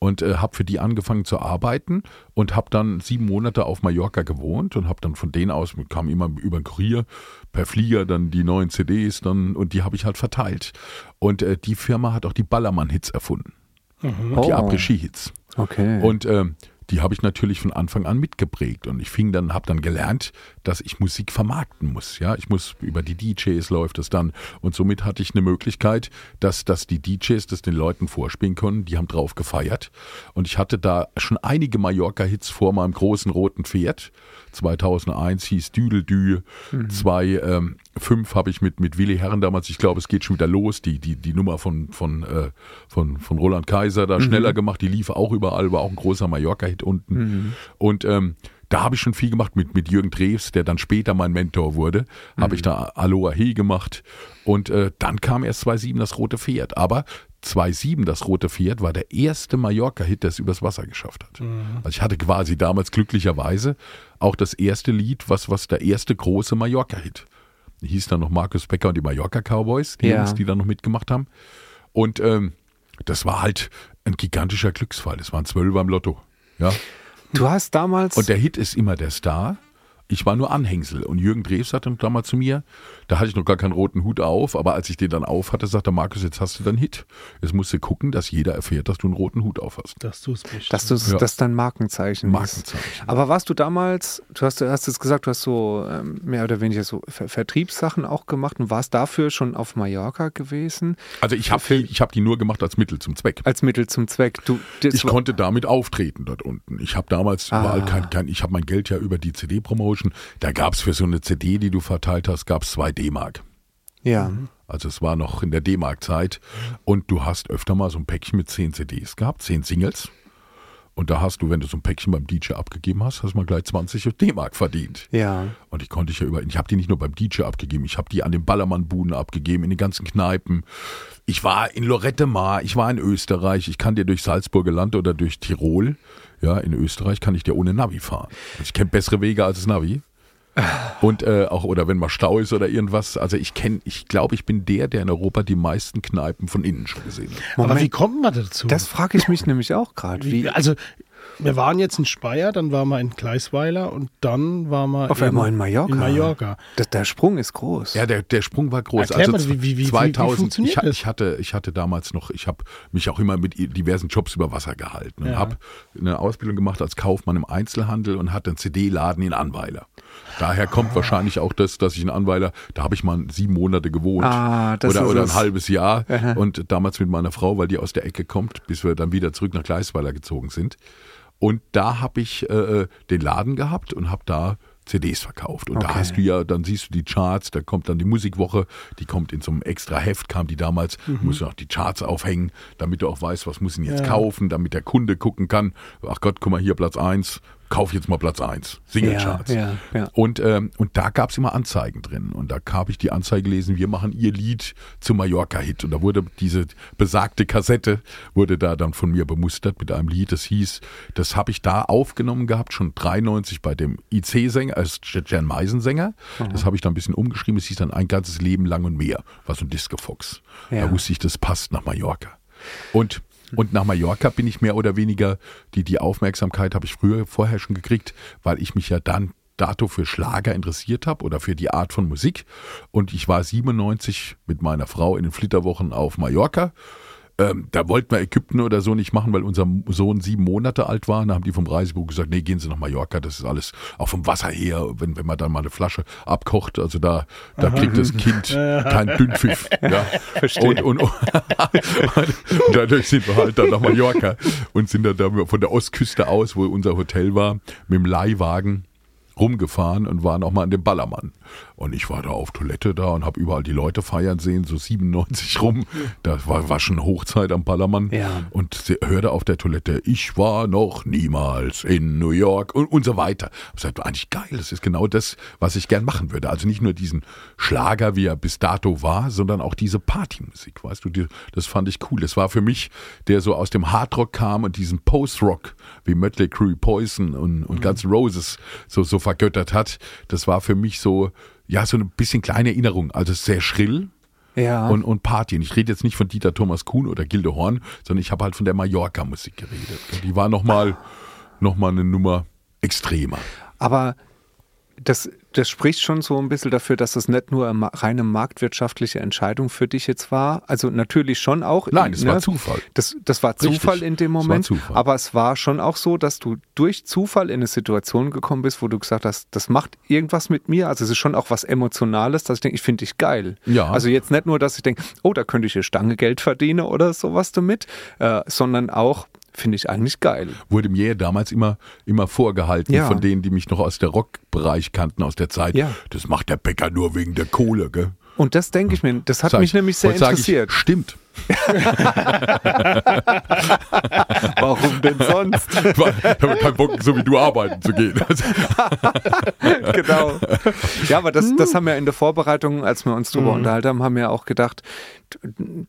und äh, habe für die angefangen zu arbeiten und habe dann sieben Monate auf Mallorca gewohnt und habe dann von denen aus, kam immer über den Kurier per Flieger dann die neuen CDs dann und die habe ich halt verteilt. Und äh, die Firma hat auch die Ballermann-Hits erfunden. Mhm. Die oh. Après-Ski-Hits. Okay. Und äh, die habe ich natürlich von Anfang an mitgeprägt und ich fing dann, habe dann gelernt, dass ich Musik vermarkten muss. Ja, ich muss über die DJs läuft es dann und somit hatte ich eine Möglichkeit, dass, dass die DJs das den Leuten vorspielen können. Die haben drauf gefeiert und ich hatte da schon einige Mallorca-Hits vor meinem großen roten Pferd. 2001 hieß Düdeldü, mhm. zwei ähm, fünf habe ich mit, mit Willi Herren damals, ich glaube, es geht schon wieder los, die, die, die Nummer von, von, äh, von, von Roland Kaiser da mhm. schneller gemacht, die lief auch überall, war auch ein großer Mallorca-Hit unten. Mhm. Und ähm, da habe ich schon viel gemacht mit, mit Jürgen Drews, der dann später mein Mentor wurde. Mhm. Habe ich da Aloha He gemacht. Und äh, dann kam erst 2.7 das rote Pferd. Aber 2.7 das rote Pferd war der erste Mallorca-Hit, der es übers Wasser geschafft hat. Mhm. Also ich hatte quasi damals glücklicherweise auch das erste Lied, was, was der erste große Mallorca-Hit hieß dann noch Markus Becker und die Mallorca Cowboys, die ja. Jungs, die da noch mitgemacht haben. Und ähm, das war halt ein gigantischer Glücksfall. Es waren zwölf beim Lotto. Ja. Du hast damals. Und der Hit ist immer der Star. Ich war nur Anhängsel. Und Jürgen Drews sagte damals zu mir, da hatte ich noch gar keinen roten Hut auf, aber als ich den dann auf hatte, sagte Markus, jetzt hast du deinen Hit. Jetzt musst du gucken, dass jeder erfährt, dass du einen roten Hut auf hast. Dass du es bist. Dass du ja. das dein Markenzeichen Markenzeichen. Ist. Aber warst du damals, du hast, hast jetzt gesagt, du hast so ähm, mehr oder weniger so Ver Vertriebssachen auch gemacht und warst dafür schon auf Mallorca gewesen? Also ich habe die, hab die nur gemacht als Mittel zum Zweck. Als Mittel zum Zweck. Du, ich konnte damit auftreten dort unten. Ich habe damals ah. überall kein, kein ich habe mein Geld ja über die CD-Promotion, da gab es für so eine CD, die du verteilt hast, gab es zwei D-Mark. Ja. Also es war noch in der D-Mark-Zeit. Und du hast öfter mal so ein Päckchen mit zehn CDs gehabt, zehn Singles. Und da hast du, wenn du so ein Päckchen beim DJ abgegeben hast, hast du mal gleich 20 D-Mark verdient. Ja. Und ich konnte ich ja über, ich habe die nicht nur beim DJ abgegeben, ich habe die an den Ballermann-Buden abgegeben, in den ganzen Kneipen. Ich war in Lorette Mar, ich war in Österreich, ich kann dir durch Salzburger Land oder durch Tirol. Ja, in Österreich kann ich dir ohne Navi fahren. Also ich kenne bessere Wege als das Navi. Und äh, auch, oder wenn mal Stau ist oder irgendwas. Also ich kenne, ich glaube, ich bin der, der in Europa die meisten Kneipen von innen schon gesehen hat. Moment, Aber wie kommt man dazu? Das frage ich mich nämlich auch gerade. Also wir waren jetzt in Speyer, dann waren wir in Gleisweiler und dann waren wir auf einmal in Mallorca. In Mallorca. Das, der Sprung ist groß. Ja, der, der Sprung war groß. Erklär also mal, wie, wie, 2000, wie, wie ich, ich, hatte, ich hatte damals noch, ich habe mich auch immer mit diversen Jobs über Wasser gehalten und ja. habe eine Ausbildung gemacht als Kaufmann im Einzelhandel und hatte einen CD-Laden in Anweiler. Daher kommt ah. wahrscheinlich auch das, dass ich in Anweiler, da habe ich mal sieben Monate gewohnt ah, oder, oder ein halbes Jahr und damals mit meiner Frau, weil die aus der Ecke kommt, bis wir dann wieder zurück nach Gleisweiler gezogen sind. Und da habe ich äh, äh, den Laden gehabt und habe da CDs verkauft. Und okay. da hast du ja, dann siehst du die Charts, da kommt dann die Musikwoche, die kommt in so einem extra Heft, kam die damals, mhm. musst du auch die Charts aufhängen, damit du auch weißt, was muss ich jetzt ja. kaufen, damit der Kunde gucken kann, ach Gott, guck mal hier Platz 1, kauf jetzt mal Platz 1, Singlecharts. Ja, ja, ja. Und, ähm, und da gab es immer Anzeigen drin. Und da habe ich die Anzeige gelesen, wir machen ihr Lied zum Mallorca-Hit. Und da wurde diese besagte Kassette, wurde da dann von mir bemustert mit einem Lied, das hieß, das habe ich da aufgenommen gehabt, schon 93 bei dem IC-Sänger, als Jan Meisen-Sänger. Mhm. Das habe ich dann ein bisschen umgeschrieben, es hieß dann ein ganzes Leben lang und mehr, war so ein Disco-Fox. Da wusste ich, das passt nach Mallorca. Und und nach Mallorca bin ich mehr oder weniger, die, die Aufmerksamkeit habe ich früher vorher schon gekriegt, weil ich mich ja dann dato für Schlager interessiert habe oder für die Art von Musik. Und ich war 97 mit meiner Frau in den Flitterwochen auf Mallorca. Ähm, da wollten wir Ägypten oder so nicht machen, weil unser Sohn sieben Monate alt war. Da haben die vom Reisebuch gesagt, nee, gehen Sie nach Mallorca, das ist alles auch vom Wasser her, wenn, wenn man dann mal eine Flasche abkocht. Also da, da kriegt das Kind keinen Dünnpfiff. Ja. *laughs* Verstehe. Und, und, und, und dadurch sind wir halt dann nach Mallorca und sind dann da von der Ostküste aus, wo unser Hotel war, mit dem Leihwagen rumgefahren und waren auch mal an dem Ballermann. Und ich war da auf Toilette da und habe überall die Leute feiern sehen, so 97 rum. Da war, war schon Hochzeit am Ballermann. Ja. Und sie hörte auf der Toilette, ich war noch niemals in New York und, und so weiter. Ich sagte, eigentlich geil, das ist genau das, was ich gern machen würde. Also nicht nur diesen Schlager, wie er bis dato war, sondern auch diese Partymusik, weißt du, die, das fand ich cool. Das war für mich, der so aus dem Hardrock kam und diesen Post-Rock, wie Mötley Crüe, Poison und, und Guns N' Roses so, so vergöttert hat. Das war für mich so, ja, so ein bisschen kleine Erinnerung. Also sehr schrill, Ja. und, und Party. Und ich rede jetzt nicht von Dieter Thomas Kuhn oder Gilde Horn, sondern ich habe halt von der Mallorca-Musik geredet. Die war nochmal noch mal eine Nummer extremer. Aber das, das spricht schon so ein bisschen dafür, dass das nicht nur eine reine marktwirtschaftliche Entscheidung für dich jetzt war. Also natürlich schon auch. Nein, es ne? war Zufall. Das, das war Richtig. Zufall in dem Es Moment. Aber es war schon auch so, dass du durch Zufall in eine Situation gekommen bist, wo du gesagt hast, das macht irgendwas mit mir. Also es ist schon auch was Emotionales, dass ich denke, ich finde dich geil. Ja. Also jetzt nicht nur, dass ich denke, oh, da könnte ich eine Stange Geld verdienen oder sowas damit, äh, sondern auch, finde ich eigentlich geil. Wurde mir damals immer, immer vorgehalten Ja. von denen, die mich noch aus der Rockbereich kannten, aus der Zeit. Ja. Das macht der Bäcker nur wegen der Kohle, gell? Und das denke ich mir, das hat Sag mich ich- nämlich sehr interessiert. Ich, stimmt. *laughs* Warum denn sonst? Ich habe keinen Bock, so wie du arbeiten zu gehen. *laughs* Genau. Ja, aber das, das haben wir in der Vorbereitung, als wir uns drüber unterhalten haben, haben wir auch gedacht,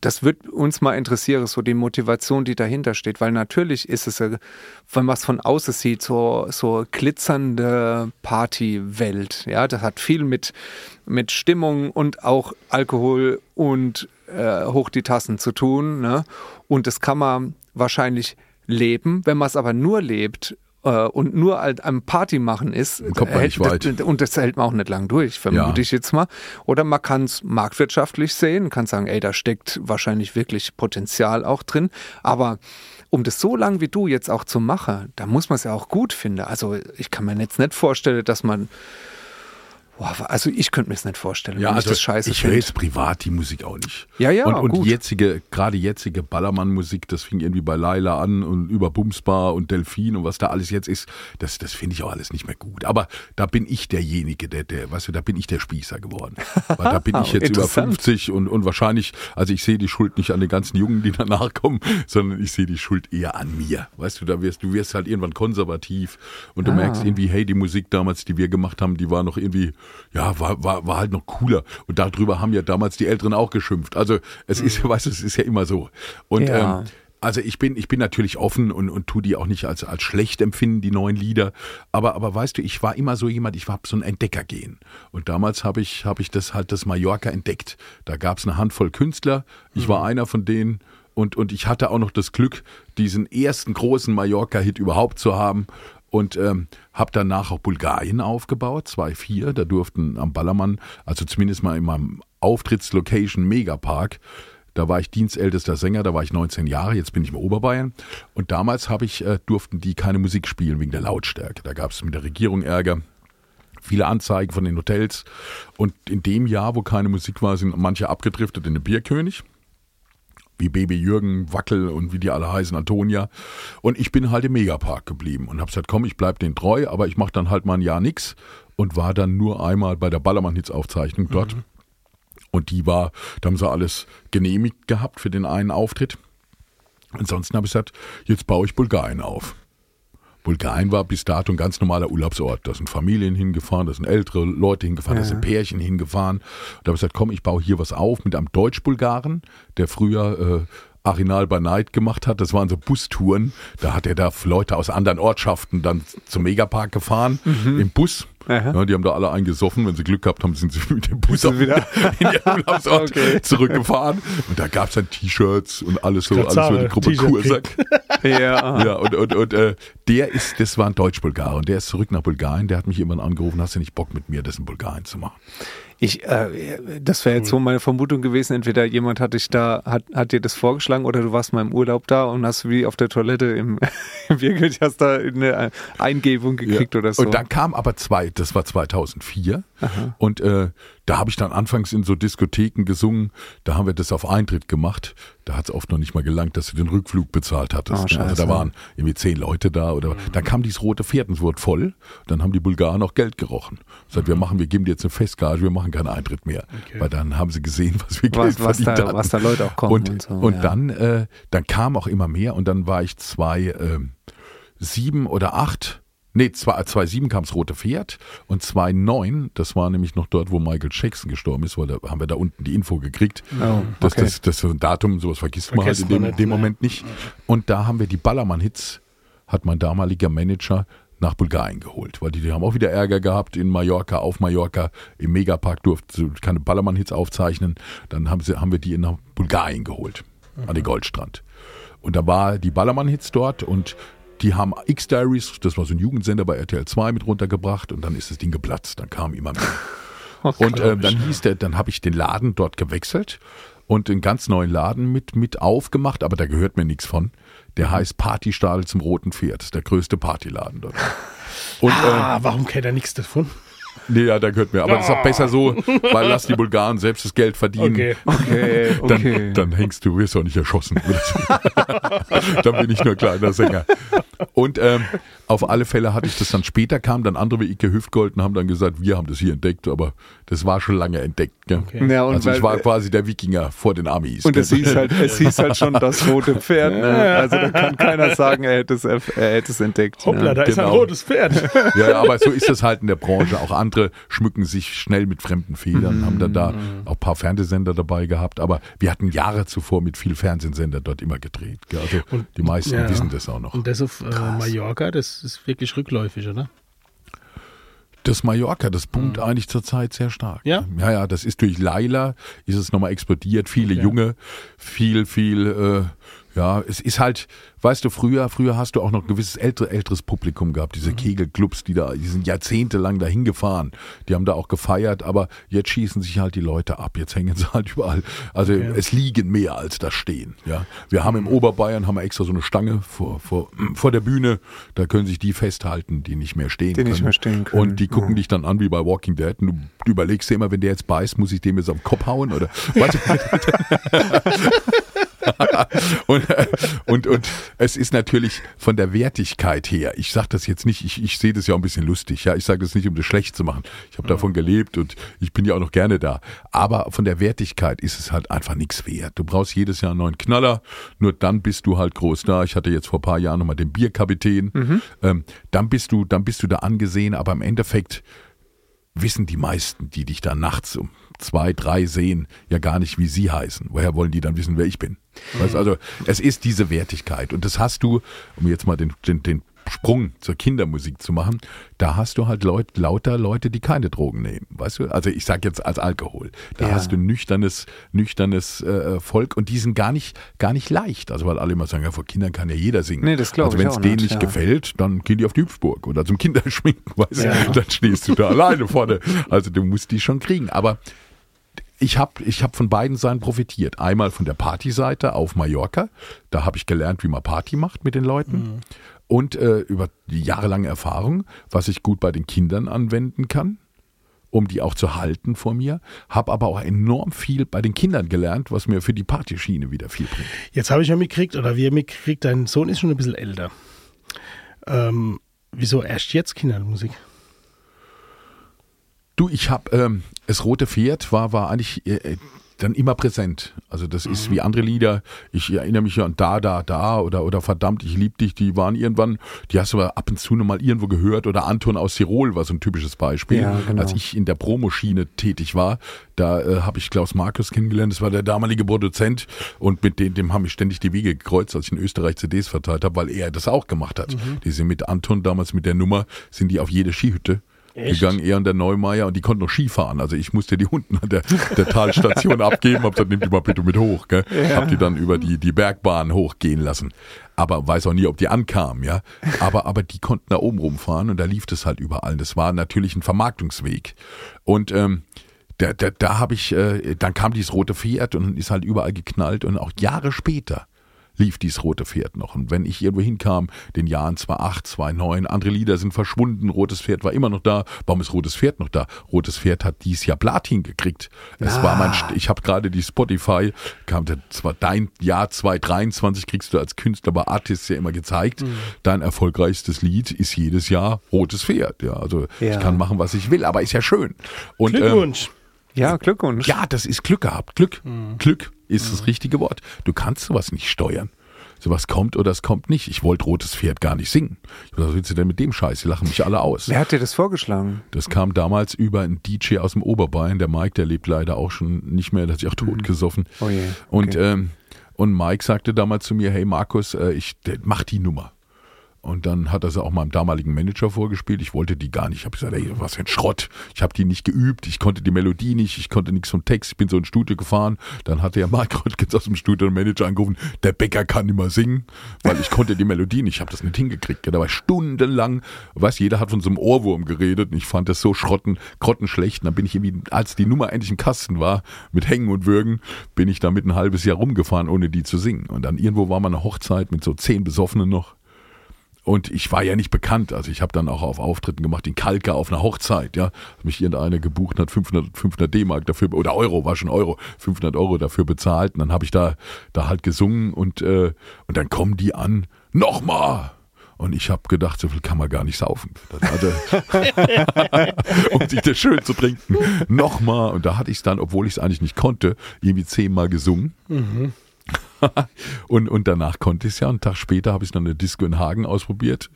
das wird uns mal interessieren, so die Motivation, die dahinter steht. Weil natürlich ist es, wenn man es von außen sieht, so, so glitzernde Partywelt. Ja, das hat viel mit, mit Stimmung und auch Alkohol und äh, hoch die Tassen zu tun. Ne? Und das kann man wahrscheinlich leben. Wenn man es aber nur lebt, äh, und nur halt am Party machen ist, kommt man nicht weit. das- und das hält man auch nicht lang durch, vermute Ja. ich jetzt mal. Oder man kann es marktwirtschaftlich sehen, kann sagen, ey, da steckt wahrscheinlich wirklich Potenzial auch drin. Aber um das so lang wie du jetzt auch zu machen, da muss man es ja auch gut finden. Also ich kann mir jetzt nicht vorstellen, dass man, boah, also ich könnte mir es nicht vorstellen, Ja, wenn also ich das scheiße ich höre jetzt privat die Musik auch nicht. Ja, ja, und, und gut. die jetzige, gerade jetzige Ballermann-Musik, das fing irgendwie bei Laila an und über Bumsbar und Delfin und was da alles jetzt ist, das, das finde ich auch alles nicht mehr gut. Aber da bin ich derjenige, der, der, weißt du, da bin ich der Spießer geworden. *laughs* Weil da bin ich jetzt über Interessant. 50 und, und wahrscheinlich, also ich sehe die Schuld nicht an den ganzen Jungen, die danach kommen, sondern ich sehe die Schuld eher an mir. Weißt du, da wirst, du wirst halt irgendwann konservativ und du Ah. merkst irgendwie, hey, die Musik damals, die wir gemacht haben, die war noch irgendwie, ja, war, war, war halt noch cooler. Und darüber haben ja damals die Älteren auch geschimpft. Also es ist, weißt du, es ist ja immer so. Und Ja. ähm, also ich bin, ich bin natürlich offen und, und tu die auch nicht als, als schlecht empfinden, die neuen Lieder. Aber, aber weißt du, ich war immer so jemand, ich habe so ein Entdeckergehen. Und damals habe ich, habe ich das halt das Mallorca entdeckt. Da gab es eine Handvoll Künstler. Ich war einer von denen. Und, und ich hatte auch noch das Glück, diesen ersten großen Mallorca-Hit überhaupt zu haben. Und ähm, habe danach auch Bulgarien aufgebaut, 2-4. Da durften am Ballermann, also zumindest mal in meinem Auftrittslocation Megapark, da war ich dienstältester Sänger, da war ich 19 Jahre, jetzt bin ich im Oberbayern. Und damals habe ich, äh, durften die keine Musik spielen wegen der Lautstärke. Da gab es mit der Regierung Ärger. Viele Anzeigen von den Hotels. Und in dem Jahr, wo keine Musik war, sind manche abgedriftet in den Bierkönig. Wie Baby Jürgen, Wackel und wie die alle heißen, Antonia. Und ich bin halt im Megapark geblieben und habe gesagt, komm, ich bleib denen treu, aber ich mache dann halt mal ein Jahr nix und war dann nur einmal bei der Ballermann-Hits-Aufzeichnung dort. Und die war, da haben sie alles genehmigt gehabt für den einen Auftritt. Ansonsten habe ich gesagt, jetzt baue ich Bulgarien auf. Bulgarien war bis dato ein ganz normaler Urlaubsort. Da sind Familien hingefahren, da sind ältere Leute hingefahren, da sind Pärchen hingefahren. Da habe ich gesagt, komm, ich baue hier was auf mit einem Deutsch-Bulgaren, der früher äh, Arinal by Night gemacht hat. Das waren so Bustouren. Da hat er da Leute aus anderen Ortschaften dann zum Megapark gefahren im Bus. Ja, die haben da alle eingesoffen. Wenn sie Glück gehabt haben, sind sie *laughs* mit dem Bus auch wieder- *laughs* in ihren Urlaubsort Okay. zurückgefahren. Und da gab es dann T-Shirts und alles so, alles so die Gruppe Kursack. *laughs* Ja, Ja, und, und, und äh, der ist, das war ein Deutsch-Bulgar und der ist zurück nach Bulgarien. Der hat mich irgendwann angerufen, hast du nicht Bock mit mir, das in Bulgarien zu machen? Ich, äh, das wäre jetzt so meine Vermutung gewesen. Entweder jemand hat dich da, hat, hat dir das vorgeschlagen oder du warst mal im Urlaub da und hast wie auf der Toilette im, *laughs* im Wirklich hast da eine Eingebung gekriegt Ja. oder so. Und dann kam aber zwei, das war 2004 und äh, da habe ich dann anfangs in so Diskotheken gesungen, da haben wir das auf Eintritt gemacht. Da hat es oft noch nicht mal gelangt, dass du den Rückflug bezahlt hattest. Oh, also da waren irgendwie zehn Leute da oder da kam dieses rote Pferd und wurde voll. Dann haben die Bulgaren auch Geld gerochen. Sagt, wir machen, wir geben dir jetzt eine Festgage, wir machen keinen Eintritt mehr. Okay. Weil dann haben sie gesehen, was wir Geld was, was, verdient da, hatten. was da Leute auch kommen Und, und, so. und ja. dann, äh, dann kam auch immer mehr und dann war ich zwei, ähm, sieben oder acht, nee, zwei, zwei sieben kam das Rote Pferd und zwei neun, das war nämlich noch dort, wo Michael Jackson gestorben ist, weil da haben wir da unten die Info gekriegt. Oh, Das, okay. das, das, so ein Datum, sowas vergisst, man halt in dem, nicht, dem ne. Moment nicht. Und da haben wir die Ballermann-Hits, hat mein damaliger Manager nach Bulgarien geholt, weil die, die haben auch wieder Ärger gehabt in Mallorca, auf Mallorca, im Megapark durfte sie keine Ballermann-Hits aufzeichnen. Dann haben, sie, haben wir die nach Bulgarien geholt, an den Goldstrand. Und da war die Ballermann-Hits dort und die haben X-Diaries, das war so ein Jugendsender bei RTL 2 mit runtergebracht und dann ist das Ding geplatzt, dann kam immer mehr. *laughs* Und äh, dann hieß der, dann habe ich den Laden dort gewechselt und einen ganz neuen Laden mit, mit aufgemacht, aber da gehört mir nichts von. Der heißt Partystadel zum Roten Pferd. Das ist der größte Partyladen dort. Und Ah, warum kennt er nichts davon? Nee, ja, da gehört mir. Aber das ist auch besser so, weil lass die Bulgaren selbst das Geld verdienen. Okay. *laughs* okay, Dann, okay. dann hängst du, wirst auch nicht erschossen. *laughs* dann bin ich nur kleiner Sänger. Und ähm, auf alle Fälle hatte ich das dann später, kamen dann andere wie Ike Hüftgold und haben dann gesagt, wir haben das hier entdeckt, aber das war schon lange entdeckt. Gell? Okay. Ja, und also ich war quasi der Wikinger vor den Amis. Und es hieß halt, es hieß halt schon das rote Pferd. Ne? Also da kann keiner sagen, er hätte es, er hätte es entdeckt. Hoppla, ja. da ist ein genau. rotes Pferd. Ja, aber so ist es halt in der Branche. Auch andere schmücken sich schnell mit fremden Federn, haben dann da auch ein paar Fernsehsender dabei gehabt. Aber wir hatten Jahre zuvor mit viel Fernsehsender dort immer gedreht. Also die meisten ja. wissen das auch noch. Und das auf äh, Mallorca, das ist wirklich rückläufig, oder? Das Mallorca, das pumpt eigentlich zurzeit sehr stark. Ja? Ja, ja, das ist durch Laila, ist es nochmal explodiert. Viele Okay. Junge, viel, viel, äh, ja, es ist halt, weißt du, früher, früher hast du auch noch ein gewisses ältere, älteres Publikum gehabt, diese Kegelclubs, die da, die sind jahrzehntelang dahin gefahren. Die haben da auch gefeiert, aber jetzt schießen sich halt die Leute ab, jetzt hängen sie halt überall. Also es liegen mehr als das stehen. Ja, wir haben im Oberbayern haben wir extra so eine Stange vor, vor, *clears throat* vor der Bühne, da können sich die festhalten, die nicht mehr stehen Die können. nicht mehr stehen können. Und die gucken Ja. dich dann an wie bei Walking Dead. Und du, überlegst dir immer, wenn der jetzt beißt, muss ich dem jetzt am Kopf hauen oder *laughs* was? *laughs* *laughs* und, und, und es ist natürlich von der Wertigkeit her, ich sage das jetzt nicht, ich, ich sehe das ja auch ein bisschen lustig, ja, ich sage das nicht, um das schlecht zu machen. Ich habe davon gelebt und ich bin ja auch noch gerne da. Aber von der Wertigkeit ist es halt einfach nichts wert. Du brauchst jedes Jahr einen neuen Knaller, nur dann bist du halt groß da. Ich hatte jetzt vor ein paar Jahren nochmal den Bierkapitän. Ähm, dann bist du, dann bist du da angesehen, aber im Endeffekt wissen die meisten, die dich da nachts um zwei, drei sehen, ja gar nicht, wie sie heißen. Woher wollen die dann wissen, wer ich bin? Weißt, also es ist diese Wertigkeit und das hast du, um jetzt mal den, den, den Sprung zur Kindermusik zu machen, da hast du halt Leut, lauter Leute, die keine Drogen nehmen, weißt du? Also ich sag jetzt als Alkohol. Da Ja. hast du nüchternes, nüchternes äh, Volk und die sind gar nicht, gar nicht leicht. Also weil alle immer sagen, ja, vor Kindern kann ja jeder singen. Nee, das glaub also ich wenn es denen nicht, nicht ja. gefällt, dann gehen die auf die Hüpfburg oder zum Kinderschminken, *laughs* weißt du? Ja. Dann stehst du da alleine vorne. Also du musst die schon kriegen. Aber ich habe ich hab von beiden Seiten profitiert. Einmal von der Partyseite auf Mallorca. Da habe ich gelernt, wie man Party macht mit den Leuten. Und äh, über die jahrelange Erfahrung, was ich gut bei den Kindern anwenden kann, um die auch zu halten vor mir. Habe aber auch enorm viel bei den Kindern gelernt, was mir für die Partyschiene wieder viel bringt. Jetzt habe ich ja mitgekriegt, oder wir mitgekriegt, dein Sohn ist schon ein bisschen älter. Ähm, wieso erst jetzt Kindermusik? Du, ich habe ähm, das rote Pferd war war eigentlich äh, äh, dann immer präsent. Also das ist wie andere Lieder. Ich erinnere mich ja an da da da oder oder verdammt ich lieb dich. Die waren irgendwann. Die hast du aber ab und zu noch mal irgendwo gehört oder Anton aus Tirol war so ein typisches Beispiel. Ja, genau. Als ich in der Promoschiene tätig war, da äh, habe ich Klaus Markus kennengelernt. Das war der damalige Produzent und mit dem dem haben ich ständig die Wege gekreuzt, als ich in Österreich CDs verteilt habe, weil er das auch gemacht hat. Die sind mit Anton damals mit der Nummer sind die auf jede Skihütte Echt? gegangen, er und der Neumeier, und die konnten noch Skifahren. Also ich musste die unten an der, der Talstation *laughs* abgeben, hab gesagt, nimm die mal bitte mit hoch, gell? Hab die dann über die, die Bergbahn hochgehen lassen. Aber weiß auch nie, ob die ankamen, ja. Aber, aber die konnten da oben rumfahren und da lief das halt überall. Das war natürlich ein Vermarktungsweg. Und ähm, da, da, da habe ich, äh, dann kam dieses rote Pferd und ist halt überall geknallt und auch Jahre später lief dieses rote Pferd noch. Und wenn ich irgendwo hinkam, den Jahren 2008, 2009, andere Lieder sind verschwunden, rotes Pferd war immer noch da. Warum ist rotes Pferd noch da? Rotes Pferd hat dies Jahr Platin gekriegt. Es war mein, St- ich habe gerade die Spotify, kam der, zwar dein Jahr 2023 kriegst du als Künstler bei Artists ja immer gezeigt. Dein erfolgreichstes Lied ist jedes Jahr rotes Pferd. Ja, also Ja. ich kann machen, was ich will, aber ist ja schön. Und, ähm, Glückwunsch. Ja, Glückwunsch. ja, das ist Glück gehabt. Glück. Mhm. Glück ist das richtige Wort. Du kannst sowas nicht steuern. Sowas kommt oder es kommt nicht. Ich wollte Rotes Pferd gar nicht singen. Was willst du denn mit dem Scheiß? Die lachen mich alle aus. Wer hat dir das vorgeschlagen? Das kam damals über einen DJ aus dem Oberbayern. Der Mike, der lebt leider auch schon nicht mehr. Der hat sich auch totgesoffen. Oh je, Und, okay. ähm, und Mike sagte damals zu mir, hey Markus, äh, ich mach die Nummer. Und dann hat er sie auch meinem damaligen Manager vorgespielt. Ich wollte die gar nicht. Ich habe gesagt, ey, was für ein Schrott. Ich habe die nicht geübt. Ich konnte die Melodie nicht. Ich konnte nichts vom Text. Ich bin so ins Studio gefahren. Dann hat der Mark *laughs* Röttgens aus dem Studio den Manager angerufen. Der Bäcker kann mehr singen, weil ich konnte die Melodie nicht. Ich habe das nicht hingekriegt. Da war stundenlang. Weißt, jeder hat von so einem Ohrwurm geredet. Und ich fand das so schrotten, grottenschlecht. Und dann bin ich irgendwie, als die Nummer endlich im Kasten war, mit Hängen und Würgen, bin ich damit ein halbes Jahr rumgefahren, ohne die zu singen. Und dann irgendwo war mal eine Hochzeit mit so zehn Besoffenen noch. Und ich war ja nicht bekannt. Also ich habe dann auch auf Auftritten gemacht in Kalka auf einer Hochzeit. Ja, mich irgendeiner gebucht hat 500, 500 D-Mark dafür oder Euro war schon Euro 500 Euro dafür bezahlt. Und dann habe ich da da halt gesungen und äh, und dann kommen die an nochmal. Und ich habe gedacht, so viel kann man gar nicht saufen. Hatte, *laughs* um sich das schön zu trinken. Nochmal. Und da hatte ich es dann, obwohl ich es eigentlich nicht konnte, irgendwie zehnmal gesungen. *laughs* und, und danach konnte ich es ja. Einen Tag später habe ich dann eine Disco in Hagen ausprobiert.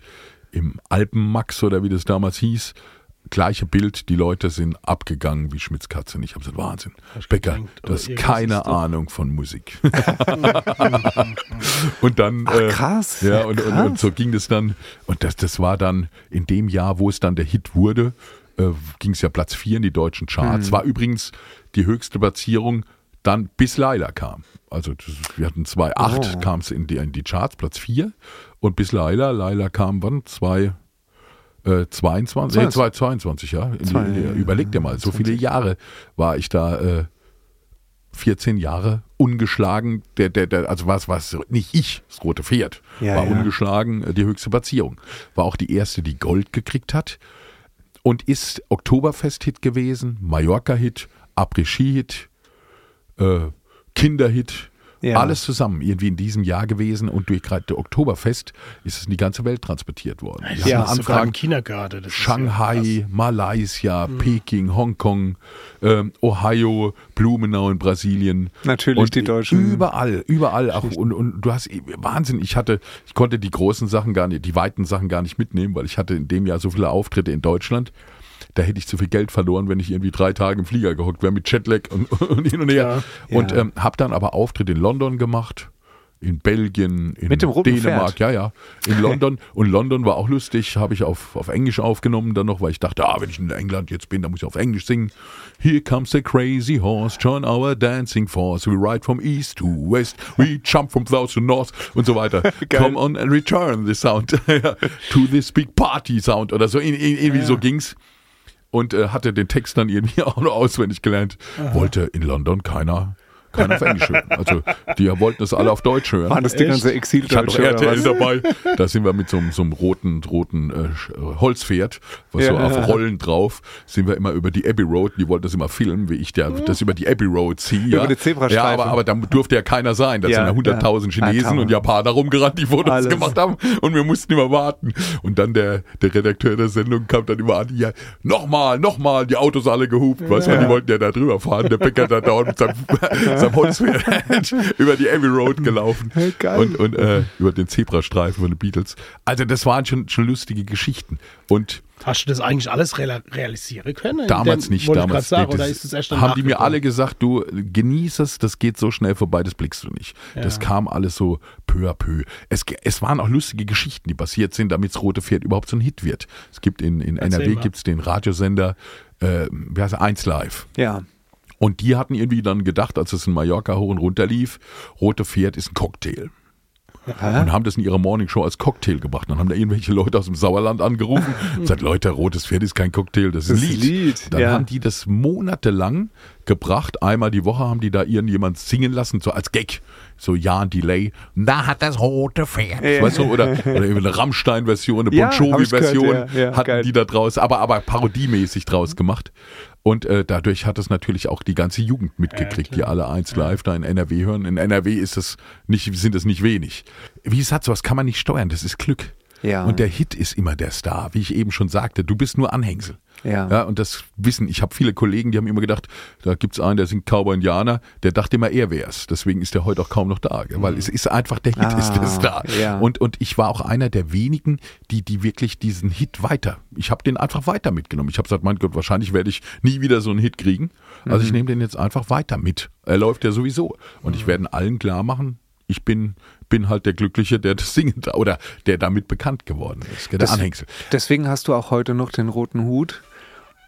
Im Alpenmax oder wie das damals hieß. Gleiche Bild, die Leute sind abgegangen wie Schmitzkatze. Und Ich habe gesagt, Wahnsinn. Becker, du hast keine Ahnung von Musik. *laughs* und dann. Ach, äh, krass. Ja, und, und, krass. und so ging das dann. Und das, das war dann in dem Jahr, wo es dann der Hit wurde, äh, ging es ja Platz 4 in die deutschen Charts. War übrigens die höchste Platzierung dann bis Laila kam. Also das, wir hatten 2008 Oh. kam es in die, in die Charts, Platz 4. Und bis Laila, Laila kam wann? Zwei, äh, 22, nee, 2022, ja. In die, Zwei- in die, überleg dir mal, so viele Jahre war ich da, äh, 14 Jahre ungeschlagen, der, der, der, also was, was, nicht ich, das rote Pferd, Ja, war ja. ungeschlagen äh, die höchste Platzierung. War auch die erste, die Gold gekriegt hat und ist Oktoberfest-Hit gewesen, Mallorca-Hit, Après-Ski-Hit, äh, Kinder-Hit, Ja. alles zusammen irgendwie in diesem Jahr gewesen und durch gerade der Oktoberfest ist es in die ganze Welt transportiert worden. Wir Ja, Anfragen Kindergarten. Shanghai, Malaysia, Peking, Hongkong, ähm, Ohio, Blumenau in Brasilien. Natürlich und die Deutschen. Überall, überall auch. Und, und du hast Wahnsinn. Ich hatte, ich konnte die großen Sachen gar nicht, die weiten Sachen gar nicht mitnehmen, weil ich hatte in dem Jahr so viele Auftritte in Deutschland. Da hätte ich zu viel Geld verloren, wenn ich irgendwie drei Tage im Flieger gehockt wäre mit Jetlag und, *laughs* und hin und her. Ja. Und Ja. ähm, habe dann aber Auftritte in London gemacht, in Belgien, in Dänemark, Pferd? ja, ja, in London. *laughs* Und London war auch lustig, habe ich auf, auf Englisch aufgenommen dann noch, weil ich dachte, ah, wenn ich in England jetzt bin, dann muss ich auf Englisch singen. Here comes the crazy horse, join our dancing force. We ride from east to west, we jump from south to north und so weiter. *laughs* Come on and return the sound to this big party sound oder so. Irgendwie so ging's. Und äh, hatte den Text dann irgendwie *laughs* auch noch auswendig gelernt. Wollte in London keiner, keiner auf Englisch hören. Also die wollten es alle auf Deutsch hören. Waren das die Echt? ganze Ich hatte RTL was? dabei. Da sind wir mit so, einem- so einem roten, roten äh, äh, Holzpferd, was so Ja. auf Rollen drauf, sind wir immer über die Abbey Road. Die wollten das immer filmen, wie ich der, das über die Abbey Road ziehe. Ja, Über die Zebrastreifen. Ja, aber, aber da durfte ja keiner sein. Da Ja, sind ja 100.000 ja. Chinesen und Japaner rumgerannt, die Fotos Alles. gemacht haben. Und wir mussten immer warten. Und dann der, der Redakteur der Sendung kam dann immer an, ja, nochmal, nochmal, die Autos alle gehupt. Weißt du, die wollten ja da drüber fahren. Der Bäcker da dauernd mit seinem *laughs* seinem Holzpferd *laughs* über die Abbey Road gelaufen Geil. und, und äh, über den Zebrastreifen von den Beatles. Also das waren schon, schon lustige Geschichten. Und Hast du das eigentlich alles real realisieren können? Damals Denn- nicht. Damals sagen, nee, das oder ist es erst dann haben die mir alle gesagt, du genieß es, das geht so schnell vorbei, das blickst du nicht. Das kam alles so peu à peu. Es, es waren auch lustige Geschichten, die passiert sind, damit das Rote Pferd überhaupt so ein Hit wird. Es gibt in, in Erzähl NRW mal. gibt's den Radiosender, äh, wie heißt er, 1 Live. Ja. Und die hatten irgendwie dann gedacht, als es in Mallorca hoch und runter lief, Rote Pferd ist ein Cocktail. Und haben das in ihrer Morningshow als Cocktail gebracht. Dann haben da irgendwelche Leute aus dem Sauerland angerufen und *laughs* gesagt, Leute, rotes Pferd ist kein Cocktail, das ist ein Lied. Lied, Dann ja. haben die das monatelang gebracht. Einmal die Woche haben die da irgendjemand singen lassen, so als Gag. So ja, ein Delay. Da hat das rote Pferd. Ja. Weißt du, oder, *laughs* oder irgendwie eine Rammstein-Version, eine Bon Jovi-Version ja, ja, hatten geil. die da draus, aber, aber parodiemäßig draus gemacht. Und äh, dadurch hat es natürlich auch die ganze Jugend mitgekriegt, die alle eins live da in NRW hören. In NRW ist es nicht, sind es nicht wenig. Wie gesagt, sowas kann man nicht steuern, das ist Glück. Ja. Und der Hit ist immer der Star, wie ich eben schon sagte. Du bist nur Anhängsel. Ja. ja und das wissen, ich habe viele Kollegen, die haben immer gedacht, da gibt's einen, der singt Cowboy Indianer, der dachte immer, er wär's. Deswegen ist der heute auch kaum noch da, weil es ist einfach, der Hit Ah, ist der Star. ja. Und, und ich war auch einer der wenigen, die, die wirklich diesen Hit weiter, ich habe den einfach weiter mitgenommen. Ich habe gesagt, mein Gott, wahrscheinlich werde ich nie wieder so einen Hit kriegen. Also Mhm. ich nehme den jetzt einfach weiter mit. Er läuft ja sowieso. Und ich werde allen klar machen, ich bin, bin halt der Glückliche, der das singen da- oder der damit bekannt geworden ist, der Das- Anhängsel. Deswegen hast du auch heute noch den roten Hut.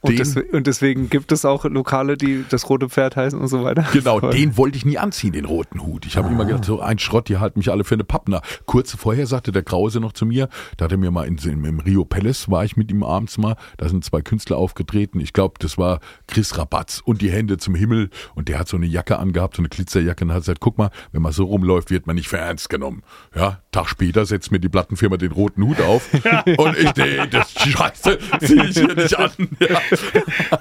Und, des, und deswegen gibt es auch Lokale, die das rote Pferd heißen und so weiter. *laughs* Genau, den wollte ich nie anziehen, den roten Hut. Ich habe immer gedacht, so ein Schrott, die halten mich alle für eine Pappner. Kurz vorher sagte der Krause noch zu mir, da hat er mir mal in, in, im Rio Palace, war ich mit ihm abends mal, da sind zwei Künstler aufgetreten. Ich glaube, das war Chris Rabatz und die Hände zum Himmel. Und der hat so eine Jacke angehabt, so eine Glitzerjacke und hat gesagt, guck mal, wenn man so rumläuft, wird man nicht für ernst genommen. Ja, Tag später setzt mir die Plattenfirma den roten Hut auf *laughs* und ich, nee, das Scheiße, zieh ich hier nicht an. Ja.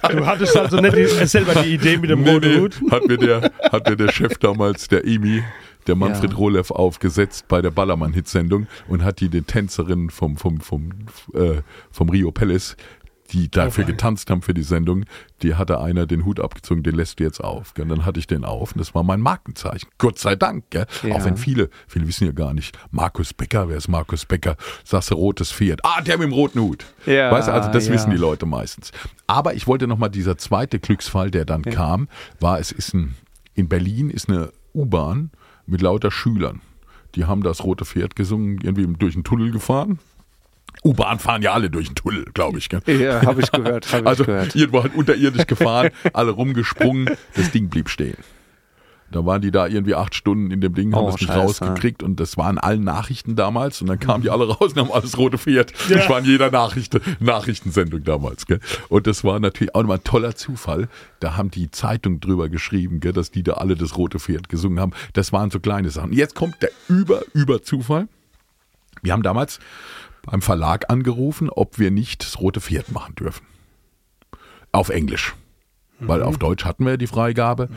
Du hattest also nicht die, selber die Idee mit dem Nee, roten nee, Hut? Hat mir, der, hat mir der Chef damals, der Emi, der Manfred Ja. Rohlev, aufgesetzt bei der Ballermann-Hitsendung und hat die den Tänzerinnen vom, vom, vom, äh, vom Rio Palace, die dafür Okay. getanzt haben für die Sendung, die hatte einer den Hut abgezogen, den lässt du jetzt auf. Gell? Und dann hatte ich den auf und das war mein Markenzeichen. Gott sei Dank. Gell? Ja. Auch wenn viele, viele wissen ja gar nicht, Markus Becker, wer ist Markus Becker? Du rotes Pferd. Ah, der mit dem roten Hut. Ja, weißt du, also das ja. wissen die Leute meistens. Aber ich wollte nochmal, dieser zweite Glücksfall, der dann kam, war, es ist ein, in Berlin ist eine U-Bahn mit lauter Schülern. Die haben das rote Pferd gesungen, irgendwie durch den Tunnel gefahren. U-Bahn fahren ja alle durch den Tunnel, glaube ich. Gell? Ja, habe ich gehört. Hab *laughs* Also ich gehört. irgendwo halt unterirdisch gefahren, alle rumgesprungen, das Ding blieb stehen. Da waren die da irgendwie acht Stunden in dem Ding, haben Oh, es nicht rausgekriegt und das waren allen Nachrichten damals und dann kamen die alle raus und haben alles rote Pferd. Das war in jeder Nachricht, Nachrichtensendung damals. Gell? Und das war natürlich auch nochmal ein toller Zufall. Da haben die Zeitung drüber geschrieben, gell, dass die da alle das rote Pferd gesungen haben. Das waren so kleine Sachen. Jetzt kommt der über, über Zufall. Wir haben damals beim Verlag angerufen, ob wir nicht das rote Pferd machen dürfen. Auf Englisch. Weil auf Deutsch hatten wir die Freigabe.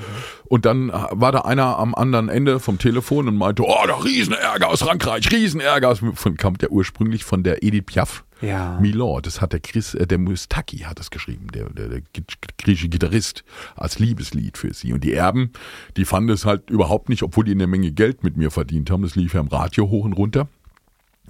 Und dann war da einer am anderen Ende vom Telefon und meinte, oh, da Riesenärger aus Frankreich, Riesenärger. Aus, von, kam der ursprünglich von der Edith Piaf. Ja. Milord, das hat der Chris, äh, der Mustaki hat das geschrieben, der, der, der griechische Gitarrist, als Liebeslied für sie. Und die Erben, die fanden es halt überhaupt nicht, obwohl die eine Menge Geld mit mir verdient haben. Das lief ja im Radio hoch und runter.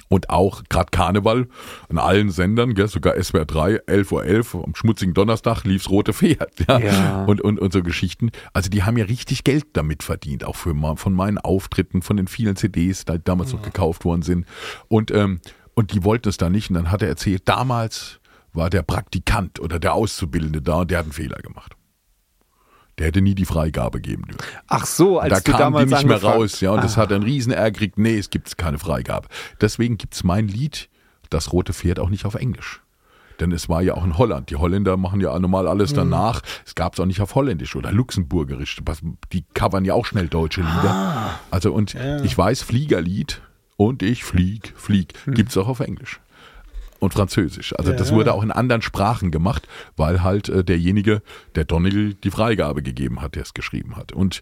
Und auch gerade Karneval an allen Sendern, gell, sogar SWR 3, 11.11 Uhr, am schmutzigen Donnerstag lief's Rote Pferd. Ja. Ja. Und, und, und so Geschichten. Also die haben ja richtig Geld damit verdient, auch für, von meinen Auftritten, von den vielen CDs, die damals noch gekauft worden sind. Und, ähm, und die wollten es da nicht. Und dann hat er erzählt, damals war der Praktikant oder der Auszubildende da und der hat einen Fehler gemacht. Der hätte nie die Freigabe geben dürfen. Ach so, als da du kam damals die nicht mehr raus, ja, und das Ah. hat einen riesen Ärger gekriegt. Nee, es gibt keine Freigabe. Deswegen gibt's mein Lied, Das rote Pferd, auch nicht auf Englisch. Denn es war ja auch in Holland. Die Holländer machen ja normal alles danach. Es gab es auch nicht auf Holländisch oder Luxemburgerisch. Die covern ja auch schnell deutsche Lieder. Also und ich weiß, Fliegerlied und ich flieg, flieg, gibt's auch auf Englisch. Und Französisch. Also das Ja. wurde auch in anderen Sprachen gemacht, weil halt äh, derjenige, der Donnell die Freigabe gegeben hat, der es geschrieben hat. Und,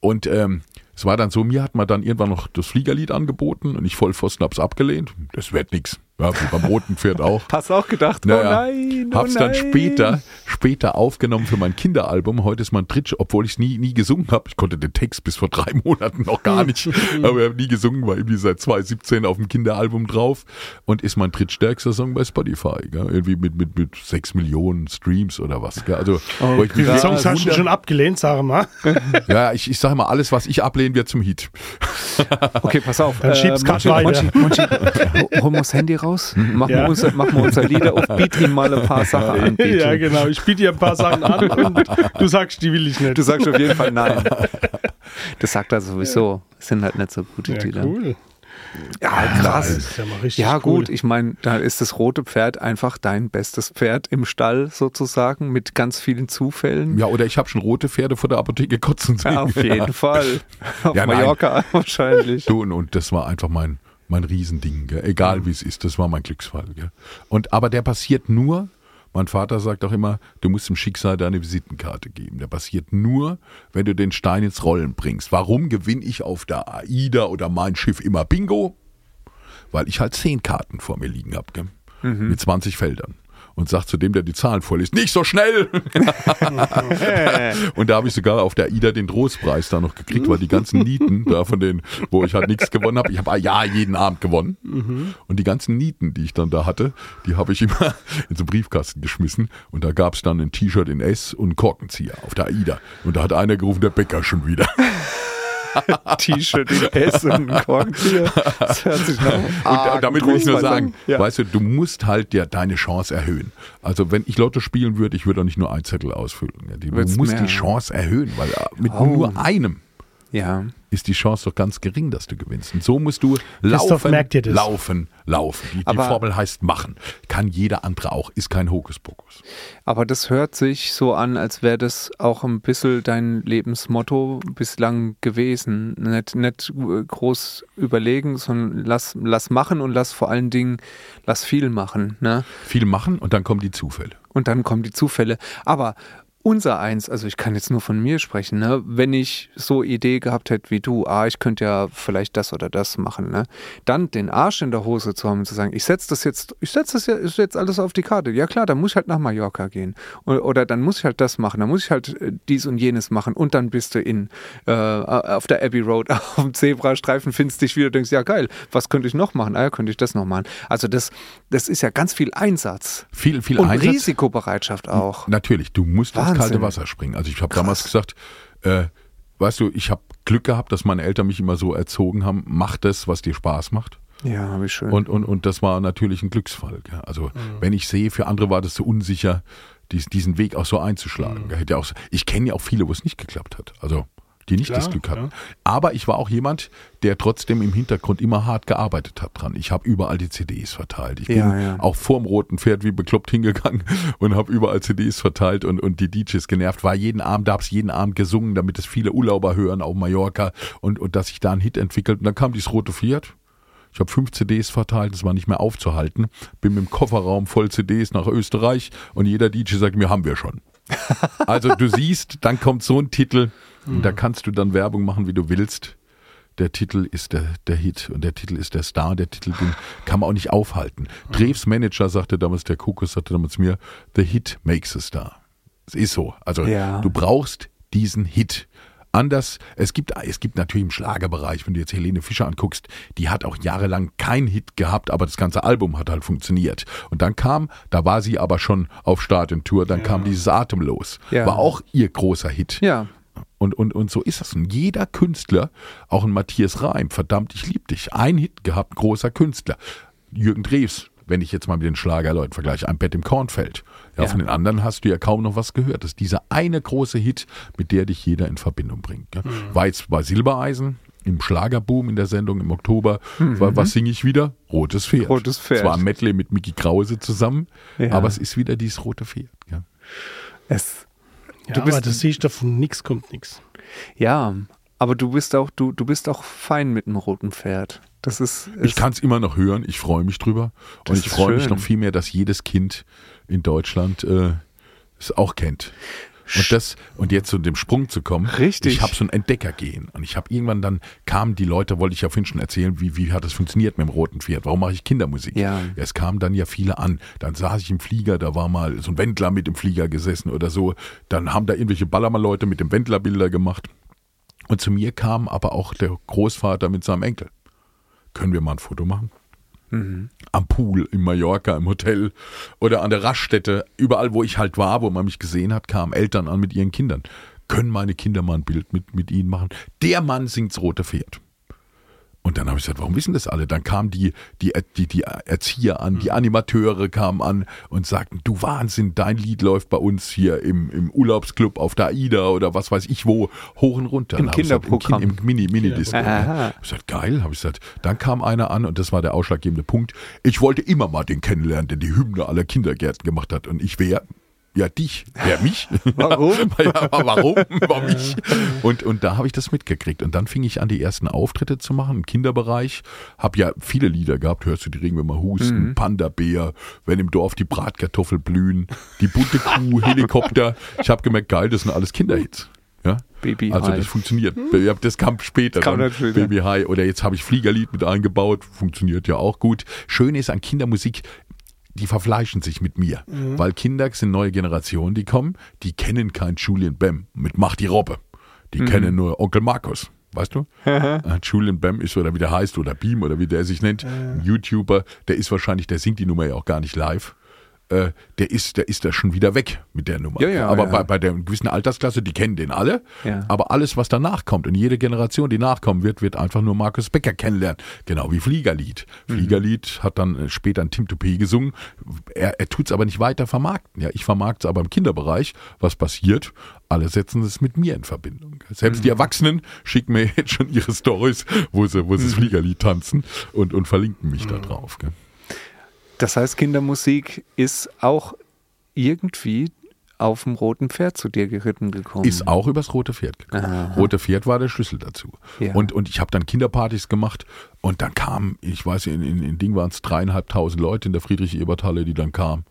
und ähm, es war dann so, mir hat man dann irgendwann noch das Fliegerlied angeboten und ich Vollpfosten hab's abgelehnt. Das wird nix. Ja, beim roten Pferd auch. *laughs* Hast auch gedacht, oh Naja, nein, oh Hab's nein. dann später, später aufgenommen für mein Kinderalbum. Heute ist mein Tritsch, obwohl ich nie, nie gesungen habe. Ich konnte den Text bis vor drei *laughs* Monaten noch gar nicht. *laughs* aber ich habe nie gesungen, war irgendwie seit 2017 auf dem Kinderalbum drauf und ist mein drittstärkster Song bei Spotify. Gell? Irgendwie mit, mit, mit sechs Millionen Streams oder was. Gell? Also, Oh, ich Wie mich viele krass. Songs hast du schon abgelehnt, sag mal? Ja, ich, ich sage mal, alles, was ich ablehne, wird zum Hit. Okay, pass auf. Dann schieb's grad Monchi. Monchi, Monchi, das Handy raus. Machen, Ja. wir unser, machen wir unser Lieder auf *laughs* Beat ihm mal ein paar Sachen anbieten. ja, genau. Ich biete dir ein paar Sachen an *laughs* und du sagst, die will ich nicht. Du sagst auf jeden Fall nein. *laughs* Das sagt er sowieso. Das sind halt nicht so gute ja, Lieder. cool. Ja, krass. ja Ja, cool. gut, ich meine, da ist das rote Pferd einfach dein bestes Pferd im Stall sozusagen mit ganz vielen Zufällen. Ja, oder ich habe schon rote Pferde vor der Apotheke kotzen sehen. Ja, auf jeden Fall. Auf Ja, nein. Mallorca wahrscheinlich. Du, und, und das war einfach mein, mein Riesending, gell? egal wie es ist, das war mein Glücksfall. Gell? Und, aber der passiert nur, mein Vater sagt auch immer, du musst dem Schicksal deine Visitenkarte geben. Der passiert nur, wenn du den Stein ins Rollen bringst. Warum gewinne ich auf der AIDA oder mein Schiff immer Bingo? Weil ich halt zehn Karten vor mir liegen habe, mit 20 Feldern. Und sagt zu dem, der die Zahlen vorliest, nicht so schnell! *laughs* Und da habe ich sogar auf der AIDA den Trostpreis da noch gekriegt, weil die ganzen Nieten da von denen, wo ich halt nichts gewonnen habe, ich habe ja jeden Abend gewonnen. Und die ganzen Nieten, die ich dann da hatte, die habe ich immer in so einen Briefkasten geschmissen. Und da gab es dann ein T-Shirt in S und einen Korkenzieher auf der AIDA. Und da hat einer gerufen, der Bäcker schon wieder. *laughs* *laughs* T-Shirt in S und ein Korkenzieher. Das hört sich nach Und da- damit will ich nur sagen, Ja. weißt du, du musst halt ja deine Chance erhöhen. Also wenn ich Lotto spielen würde, ich würde auch nicht nur einen Zettel ausfüllen. Du Wird's musst mehr, die. Chance erhöhen, weil äh, mit Oh. nur einem ja. Ist die Chance doch ganz gering, dass du gewinnst. Und so musst du Christoph, laufen, merkt ihr das? laufen, laufen. Die, die Aber- Formel heißt machen. Kann jeder andere auch, ist kein Hokuspokus. Aber das hört sich so an, als wäre das auch ein bisschen dein Lebensmotto bislang gewesen. Nicht, nicht äh, groß überlegen, sondern lass, lass machen und lass vor allen Dingen, lass viel machen. Ne? Viel machen und dann kommen die Zufälle. Und dann kommen die Zufälle. Aber unser eins, also ich kann jetzt nur von mir sprechen, ne? wenn ich so Idee gehabt hätte wie du, ah, ich könnte ja vielleicht das oder das machen, ne? dann den Arsch in der Hose zu haben und zu sagen, ich setze das jetzt, ich setze das jetzt alles auf die Karte. Ja klar, dann muss ich halt nach Mallorca gehen. Oder, oder dann muss ich halt das machen, dann muss ich halt äh, dies und jenes machen und dann bist du in äh, auf der Abbey Road *laughs* auf dem Zebrastreifen, findest dich wieder, denkst, ja geil, was könnte ich noch machen? Ah ja, könnte ich das noch machen. Also das, das ist ja ganz viel Einsatz. Viel, viel Und Einsatz. Risikobereitschaft auch. Natürlich, du musst ins kalte Wasser springen. Also ich habe damals gesagt, äh, weißt du, ich habe Glück gehabt, dass meine Eltern mich immer so erzogen haben, mach das, was dir Spaß macht. Ja, wie schön. Und, und, und das war natürlich ein Glücksfall. Gell? Also Mhm. wenn ich sehe, für andere war das so unsicher, dies, diesen Weg auch so einzuschlagen. Mhm. Auch, ich kenne ja auch viele, wo es nicht geklappt hat. Also die nicht Klar, das Glück hatten. klar. Aber ich war auch jemand, der trotzdem im Hintergrund immer hart gearbeitet hat dran. Ich habe überall die CDs verteilt. Ich bin Ja, ja. auch vorm roten Pferd wie bekloppt hingegangen *laughs* und habe überall CDs verteilt und, und die DJs genervt. War jeden Abend, da habe es jeden Abend gesungen, damit es viele Urlauber hören auf Mallorca und, und dass sich da ein Hit entwickelt. Und dann kam dieses rote Pferd. Ich habe fünf CDs verteilt, das war nicht mehr aufzuhalten. Bin mit dem Kofferraum voll CDs nach Österreich und jeder DJ sagt mir, haben wir schon. *laughs* Also du siehst, dann kommt so ein Titel und da kannst du dann Werbung machen, wie du willst. Der Titel ist der, der Hit und der Titel ist der Star. Der Titel, den kann man auch nicht aufhalten. Drews Manager sagte damals, der Kokos sagte damals mir, the Hit makes a Star. Es ist so. Also Ja. du brauchst diesen Hit. Anders, es gibt, es gibt natürlich im Schlagerbereich, wenn du jetzt Helene Fischer anguckst, die hat auch jahrelang keinen Hit gehabt, aber das ganze Album hat halt funktioniert. Und dann kam, da war sie aber schon auf Start in Tour, dann kam dieses Atemlos. Ja. War auch ihr großer Hit. ja, Und, und, und so ist das. Und jeder Künstler, auch ein Matthias Reim, verdammt, ich lieb dich. Ein Hit gehabt, großer Künstler. Jürgen Drews, wenn ich jetzt mal mit den Schlagerleuten vergleiche, ein Bett im Kornfeld. Ja, Ja. Von den anderen hast du ja kaum noch was gehört. Das ist dieser eine große Hit, mit der dich jeder in Verbindung bringt. Gell? War jetzt bei Silbereisen, im Schlagerboom in der Sendung im Oktober. War, was singe ich wieder? Rotes Pferd. Rotes Pferd. Es war ein Medley mit Mickey Krause zusammen, Ja. aber es ist wieder dieses rote Pferd. Gell? es, Ja, Du bist- aber das siehst du von nix kommt nix. ja, aber du bist auch, du, du bist auch fein mit dem roten Pferd. Das ist, Ich ist kann es immer noch hören, ich freue mich drüber. Und ich freue mich noch viel mehr, dass jedes Kind in Deutschland äh, es auch kennt. Und das und jetzt zu dem Sprung zu kommen. Richtig. Ich habe so ein Entdeckergehen und ich habe irgendwann dann kamen die Leute, wollte ich ja vorhin schon erzählen, wie wie hat das funktioniert mit dem roten Pferd? Warum mache ich Kindermusik? Ja. Es kamen dann ja viele an. Dann saß ich im Flieger, da war mal so ein Wendler mit im Flieger gesessen oder so. Dann haben da irgendwelche Ballermann-Leute mit dem Wendler Bilder gemacht. Und zu mir kam aber auch der Großvater mit seinem Enkel. Können wir mal ein Foto machen? Am Pool, in Mallorca, im Hotel oder an der Raststätte, überall, wo ich halt war, wo man mich gesehen hat, kamen Eltern an mit ihren Kindern. Können meine Kinder mal ein Bild mit, mit ihnen machen? Der Mann singt's rote Pferd. Und dann habe ich gesagt, warum wissen das alle? Dann kamen die, die, die, die Erzieher an, die Animateure kamen an und sagten, du Wahnsinn, dein Lied läuft bei uns hier im, im Urlaubsclub auf der AIDA oder was weiß ich wo, hoch und runter. Im ich gesagt, Kinderprogramm. Im, Kin- im Mini, Mini-Disco. Aha. Hab ich gesagt, geil, habe ich gesagt. Dann kam einer an und das war der ausschlaggebende Punkt. Ich wollte immer mal den kennenlernen, der die Hymne aller Kindergärten gemacht hat. Und ich wäre, ja dich, wer mich? *laughs* Warum? *laughs* ja, warum? Warum mich? Und, und da habe ich das mitgekriegt. Und dann fing ich an, die ersten Auftritte zu machen im Kinderbereich. Hab ja viele Lieder gehabt. Hörst du die Regenwürmer husten, Panda-Bär, wenn im Dorf die Bratkartoffel blühen, die bunte Kuh, *laughs* Helikopter. Ich habe gemerkt, geil, das sind alles Kinderhits. Ja? Baby also High. das funktioniert. Ja, Das kam später. Kam dann. dann später. Baby High. Oder jetzt habe ich Fliegerlied mit eingebaut. Funktioniert ja auch gut. Schön ist an Kindermusik, die verfleischen sich mit mir. Weil Kinder sind neue Generationen, die kommen, die kennen kein Julian Bam mit Mach die Robbe. Die kennen nur Onkel Markus. Weißt du? *laughs* Äh, Julian Bam ist oder wie der heißt oder Beam oder wie der sich nennt, ein YouTuber, der ist wahrscheinlich, der singt die Nummer ja auch gar nicht live. Äh, der ist, der ist da schon wieder weg mit der Nummer. Ja, ja, aber ja. Bei, bei der gewissen Altersklasse, die kennen den alle. Ja. Aber alles, was danach kommt und jede Generation, die nachkommen wird, wird einfach nur Markus Becker kennenlernen. Genau wie Fliegerlied. Mhm. Fliegerlied hat dann äh, später ein Tim Toupé gesungen. Er, er tut es aber nicht weiter vermarkten. Ja, ich vermarkte es aber im Kinderbereich. Was passiert? Alle setzen es mit mir in Verbindung. Selbst Mhm. die Erwachsenen schicken mir *laughs* jetzt schon ihre Stories, wo sie, wo sie Mhm. das Fliegerlied tanzen und, und verlinken mich da drauf. Gell? Das heißt, Kindermusik ist auch irgendwie auf dem roten Pferd zu dir geritten gekommen. Ist auch übers rote Pferd gekommen. Aha. Rote Pferd war der Schlüssel dazu. Ja. Und, und ich habe dann Kinderpartys gemacht und dann kamen, ich weiß, in, in, in Ding waren es dreieinhalbtausend Leute in der Friedrich-Ebert-Halle, die dann kamen.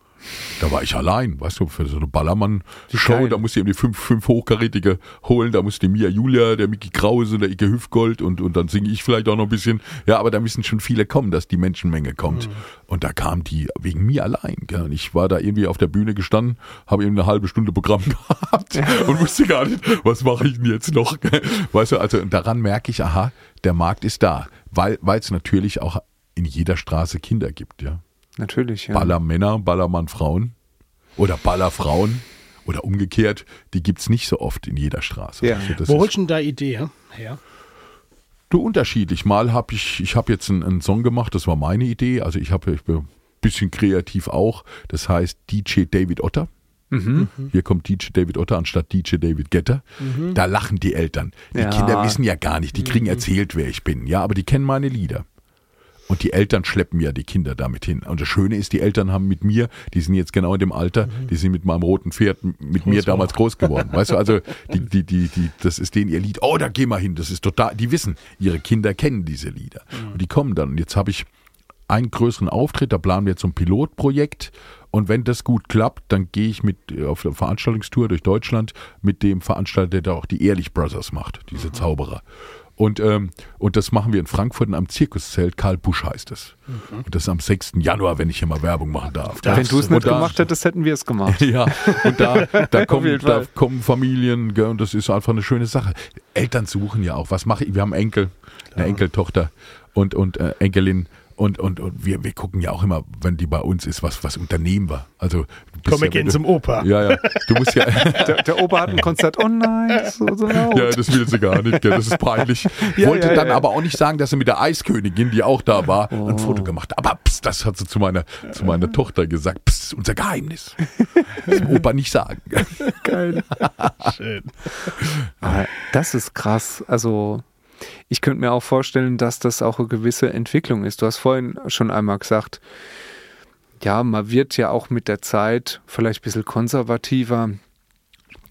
Da war ich allein, weißt du, für so eine Ballermann-Show, da musste ich eben die fünf, fünf Hochkarätige holen, da musste die Mia Julia, der Mickey Krause, der Icke Hüfgold und, und dann singe ich vielleicht auch noch ein bisschen. Ja, aber da müssen schon viele kommen, dass die Menschenmenge kommt. Und da kamen die wegen mir allein. Gell? Und ich war da irgendwie auf der Bühne gestanden, habe eben eine halbe Stunde Programm *laughs* gehabt und wusste gar nicht, was mache ich denn jetzt noch? Weißt du, also daran merke ich, aha, der Markt ist da, weil es natürlich auch in jeder Straße Kinder gibt, ja. Natürlich, ja. Ballermänner, Ballermann-Frauen oder Ballerfrauen oder umgekehrt, die gibt's nicht so oft in jeder Straße. Ja. Also das Wo ist, holst du denn da Idee her? du unterschiedlich. Mal habe ich, ich habe jetzt einen, einen Song gemacht, das war meine Idee. Also ich habe ich bin ein bisschen kreativ auch. Das heißt DJ David Otter. Mhm. Hier kommt DJ David Otter anstatt DJ David Getter. Da lachen die Eltern. Die Ja. Kinder wissen ja gar nicht, die kriegen erzählt, wer ich bin. Ja, aber die kennen meine Lieder. Und die Eltern schleppen ja die Kinder damit hin. Und das Schöne ist, die Eltern haben mit mir, die sind jetzt genau in dem Alter, die sind mit meinem roten Pferd mit mir damals groß geworden. Weißt du, also die, die, die, die, das ist denen ihr Lied. Oh, da geh mal hin. Das ist total, die wissen, ihre Kinder kennen diese Lieder. Und die kommen dann. Und jetzt habe ich einen größeren Auftritt, da planen wir jetzt ein Pilotprojekt. Und wenn das gut klappt, dann gehe ich mit äh, auf eine Veranstaltungstour durch Deutschland mit dem Veranstalter, der auch die Ehrlich Brothers macht, diese Zauberer. Und, ähm, und das machen wir in Frankfurt in einem Zirkuszelt. Karl Busch heißt es. Und das ist am 6. Januar, wenn ich hier mal Werbung machen darf. Wenn du es nicht da- gemacht hättest, hätten wir es gemacht. *laughs* ja, und da, da, *laughs* kommen, da kommen Familien, gell, und das ist einfach eine schöne Sache. Eltern suchen ja auch, was mache ich? Wir haben Enkel, eine Enkeltochter und, und äh, Enkelin. Und, und, und wir, wir gucken ja auch immer, wenn die bei uns ist, was, was unternehmen wir. Also, du Komm, wir ja, gehen wenn zum du, Opa. Ja, ja. Du musst ja, *laughs* Der, der Opa hat ein Konzert. Oh nein, das ist so, so laut. ja, das will sie gar nicht, gell, das ist peinlich. *laughs* Ja, Wollte ja, dann ja. aber auch nicht sagen, dass sie mit der Eiskönigin, die auch da war, ein Foto gemacht hat. Aber pst, das hat sie zu meiner, zu meiner Tochter gesagt. Pst, das ist unser Geheimnis. Das dem Opa nicht sagen. *laughs* Geil. Schön. Aber das ist krass. Also, ich könnte mir auch vorstellen, dass das auch eine gewisse Entwicklung ist. Du hast vorhin schon einmal gesagt, ja, man wird ja auch mit der Zeit vielleicht ein bisschen konservativer,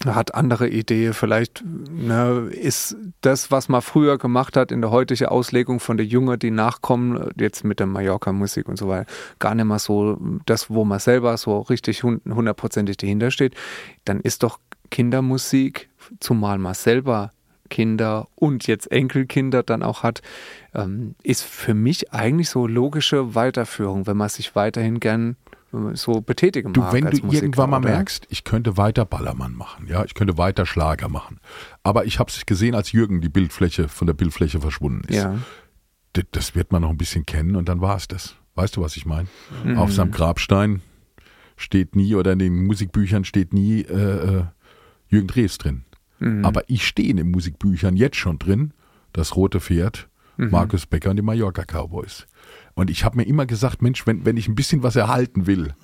hat andere Ideen. Vielleicht ne, ist das, was man früher gemacht hat in der heutigen Auslegung von der Jünger, die nachkommen, jetzt mit der Mallorca-Musik und so weiter, gar nicht mehr so das, wo man selber so richtig hund- hundertprozentig dahinter steht. Dann ist doch Kindermusik, zumal man selber Kinder und jetzt Enkelkinder dann auch hat, ähm, ist für mich eigentlich so logische Weiterführung, wenn man sich weiterhin gern äh, so betätigen Du, mag. wenn du Musiker, irgendwann mal oder? merkst, ich könnte weiter Ballermann machen, ja, ich könnte weiter Schlager machen. Aber ich habe es gesehen, als Jürgen die Bildfläche von der Bildfläche verschwunden ist. Ja. D- Das wird man noch ein bisschen kennen und dann war es das. Weißt du, was ich meine? Mhm. Auf seinem Grabstein steht nie oder in den Musikbüchern steht nie äh, äh, Jürgen Drews drin. Mhm. Aber ich stehe in den Musikbüchern jetzt schon drin, das rote Pferd, Mhm. Markus Becker und die Mallorca Cowboys. Und ich habe mir immer gesagt, Mensch, wenn, wenn ich ein bisschen was erhalten will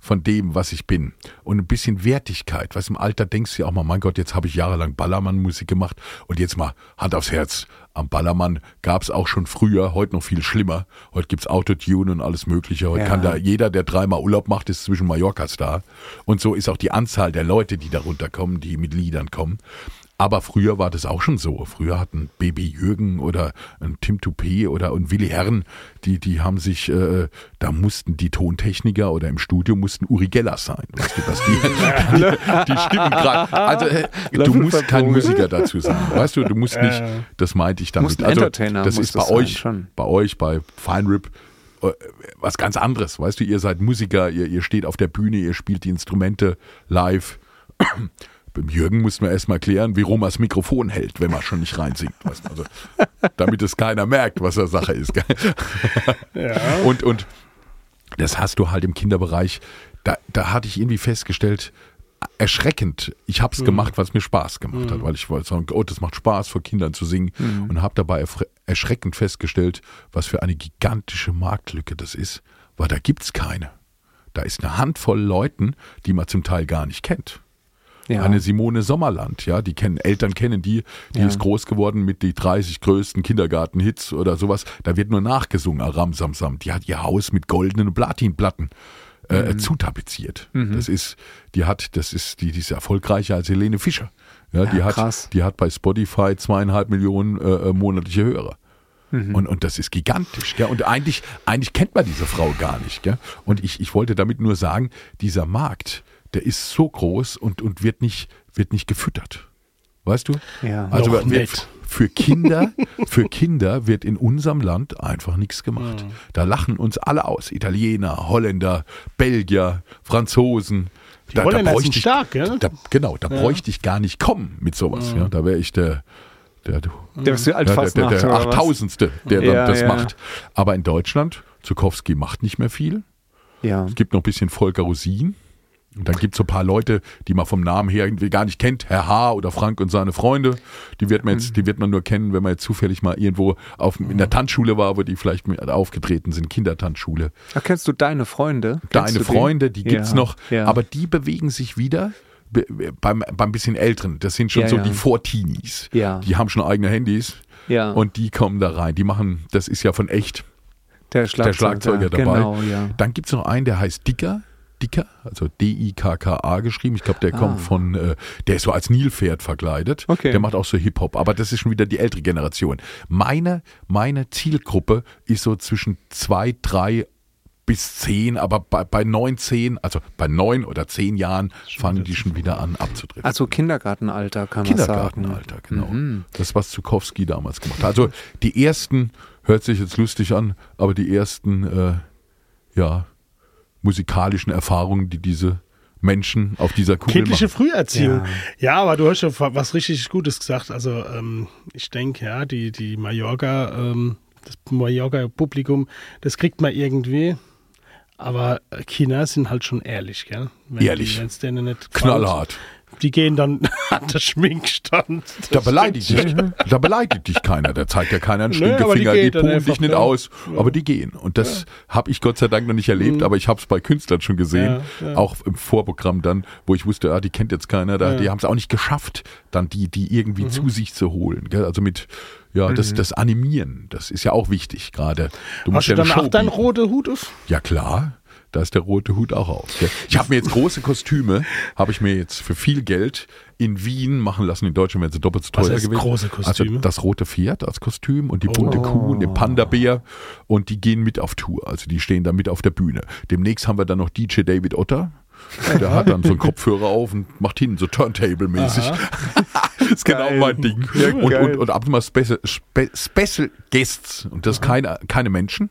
von dem, was ich bin und ein bisschen Wertigkeit, was im Alter denkst du ja auch mal, mein Gott, jetzt habe ich jahrelang Ballermann-Musik gemacht und jetzt mal Hand aufs Herz. Am Ballermann gab es auch schon früher, heute noch viel schlimmer. Heute gibt's Autotune und alles Mögliche. Heute Ja. kann da jeder, der dreimal Urlaub macht, ist zwischen Mallorcas da. Und so ist auch die Anzahl der Leute, die darunter kommen, die mit Liedern kommen. Aber früher war das auch schon so. Früher hatten Baby Jürgen oder ein Tim Toupé oder ein Willi Herren, die, die haben sich, äh, da mussten die Tontechniker oder im Studio mussten Uri Geller sein. Weißt du, dass die, *laughs* die, die Stimmen gerade. Also äh, du musst kein. Musiker dazu sein. Weißt du, du musst nicht, das meinte ich damit. Also, das ist bei euch, schon. bei euch, bei Fine Rip, äh, was ganz anderes. Weißt du, ihr seid Musiker, ihr, ihr steht auf der Bühne, ihr spielt die Instrumente live. Beim Jürgen mussten wir erstmal klären, wie rum das Mikrofon hält, wenn man schon nicht reinsingt. Weißt du, also, damit es keiner merkt, was der Sache ist. gell? Und, und das hast du halt im Kinderbereich, da, da hatte ich irgendwie festgestellt, erschreckend. Ich habe es gemacht, weil es mir Spaß gemacht hat, weil ich wollte sagen, oh, das macht Spaß, vor Kindern zu singen und habe dabei erschreckend festgestellt, was für eine gigantische Marktlücke das ist, weil da gibt's keine. Da ist eine Handvoll Leuten, die man zum Teil gar nicht kennt. Ja. Eine Simone Sommerland, ja, die kennen, Eltern kennen die, die Ja. ist groß geworden mit die 30 größten Kindergartenhits oder sowas. Da wird nur nachgesungen, Aram Samsam. Die hat ihr Haus mit goldenen Platinplatten Mhm. äh, zutapeziert. Das ist, die hat, das ist, die, die ist erfolgreicher als Helene Fischer. Ja, die Ja, hat, krass. die hat bei Spotify zweieinhalb Millionen äh, äh, monatliche Hörer. Mhm. Und, und das ist gigantisch. Gell? Und eigentlich, eigentlich kennt man diese Frau gar nicht. Gell? Und ich, ich wollte damit nur sagen, dieser Markt, der ist so groß und, und wird, nicht, wird nicht gefüttert. Weißt du? Ja. Also Noch wird, nicht. für Kinder, *laughs* für Kinder wird in unserem Land einfach nichts gemacht. Da lachen uns alle aus. Italiener, Holländer, Belgier, Franzosen. Die Holländer sind ich, stark, gell? Da, genau, da bräuchte ich gar nicht kommen mit sowas. Ja, da wäre ich der, der, Der ja, der, der, der? Achttausendste, der Ja, das ja. macht. Aber in Deutschland, Zukowski macht nicht mehr viel. Ja. Es gibt noch ein bisschen Volker Rosin. Und dann gibt es so ein paar Leute, die man vom Namen her irgendwie gar nicht kennt. Herr H. oder Frank und seine Freunde. Die wird man jetzt, die wird man nur kennen, wenn man jetzt zufällig mal irgendwo auf, in der Tanzschule war, wo die vielleicht aufgetreten sind, Kindertanzschule. Erkennst du deine Freunde? Kennst Deine? Freunde, die gibt's Ja, noch, ja. aber die bewegen sich wieder be- beim, beim bisschen Älteren. Das sind schon Ja, so die Vorteenies. Ja. Die haben schon eigene Handys Ja. und die kommen da rein. Die machen, das ist ja von echt der Schlagzeuger, der Schlagzeuger dabei. Genau, ja. Dann gibt es noch einen, der heißt Dicker. Dicker, also D-I-K-K-A geschrieben. Ich glaube, der Ah. kommt von, äh, der ist so als Nilpferd verkleidet. Okay. Der macht auch so Hip-Hop, aber das ist schon wieder die ältere Generation. Meine, meine Zielgruppe ist so zwischen zwei, drei bis zehn, aber bei, bei neun, zehn, also bei neun oder zehn Jahren fangen die schon wieder an abzudriften. Also Kindergartenalter kann man sagen. Kindergartenalter, genau. Mhm. Das, was Zukowski damals gemacht hat. Also die ersten, hört sich jetzt lustig an, aber die ersten, äh, ja, musikalischen Erfahrungen, die diese Menschen auf dieser Kugel Kindliche machen. Früherziehung. Ja. Ja. aber du hast ja was richtig Gutes gesagt. Also ähm, ich denke, ja, die, die Mallorca, ähm, das Mallorca-Publikum, das kriegt man irgendwie. Aber Kinder sind halt schon ehrlich, gell? Wenn Ehrlich. Die, denen nicht gefällt, Knallhart. Die gehen dann *laughs* an der Schminkstand. Da beleidigt dich, da beleidigt dich keiner. Da zeigt ja keiner einen Nö, aber die Stinkefinger, die, einfach, dich nicht ja. aus. Aber die gehen. Und das habe ich Gott sei Dank noch nicht erlebt, aber ich habe es bei Künstlern schon gesehen. Ja, ja. Auch im Vorprogramm dann, wo ich wusste, ah, die kennt jetzt keiner. Da, Ja. Die haben es auch nicht geschafft, dann die, die irgendwie zu sich zu holen. Gell? Also mit, ja, das, das Animieren, das ist ja auch wichtig gerade. Du Hast du ja dann auch deinen roten Hut auf? Ja klar, da ist der rote Hut auch auf. Gell? Ich habe mir jetzt große Kostüme, habe ich mir jetzt für viel Geld in Wien machen lassen. In Deutschland wären sie doppelt so Was teuer heißt gewesen. große Kostüme? Also das rote Pferd als Kostüm und die bunte Oh. Kuh und den Panda-Bär und die gehen mit auf Tour. Also die stehen da mit auf der Bühne. Demnächst haben wir dann noch DJ David Otter. Der hat dann so einen Kopfhörer auf und macht hinten so Turntable-mäßig. das *laughs* ist genau Geil. mein Ding. Ja, und, und, und ab und mal Special, Spe, Special Guests. Und das keine, keine Menschen.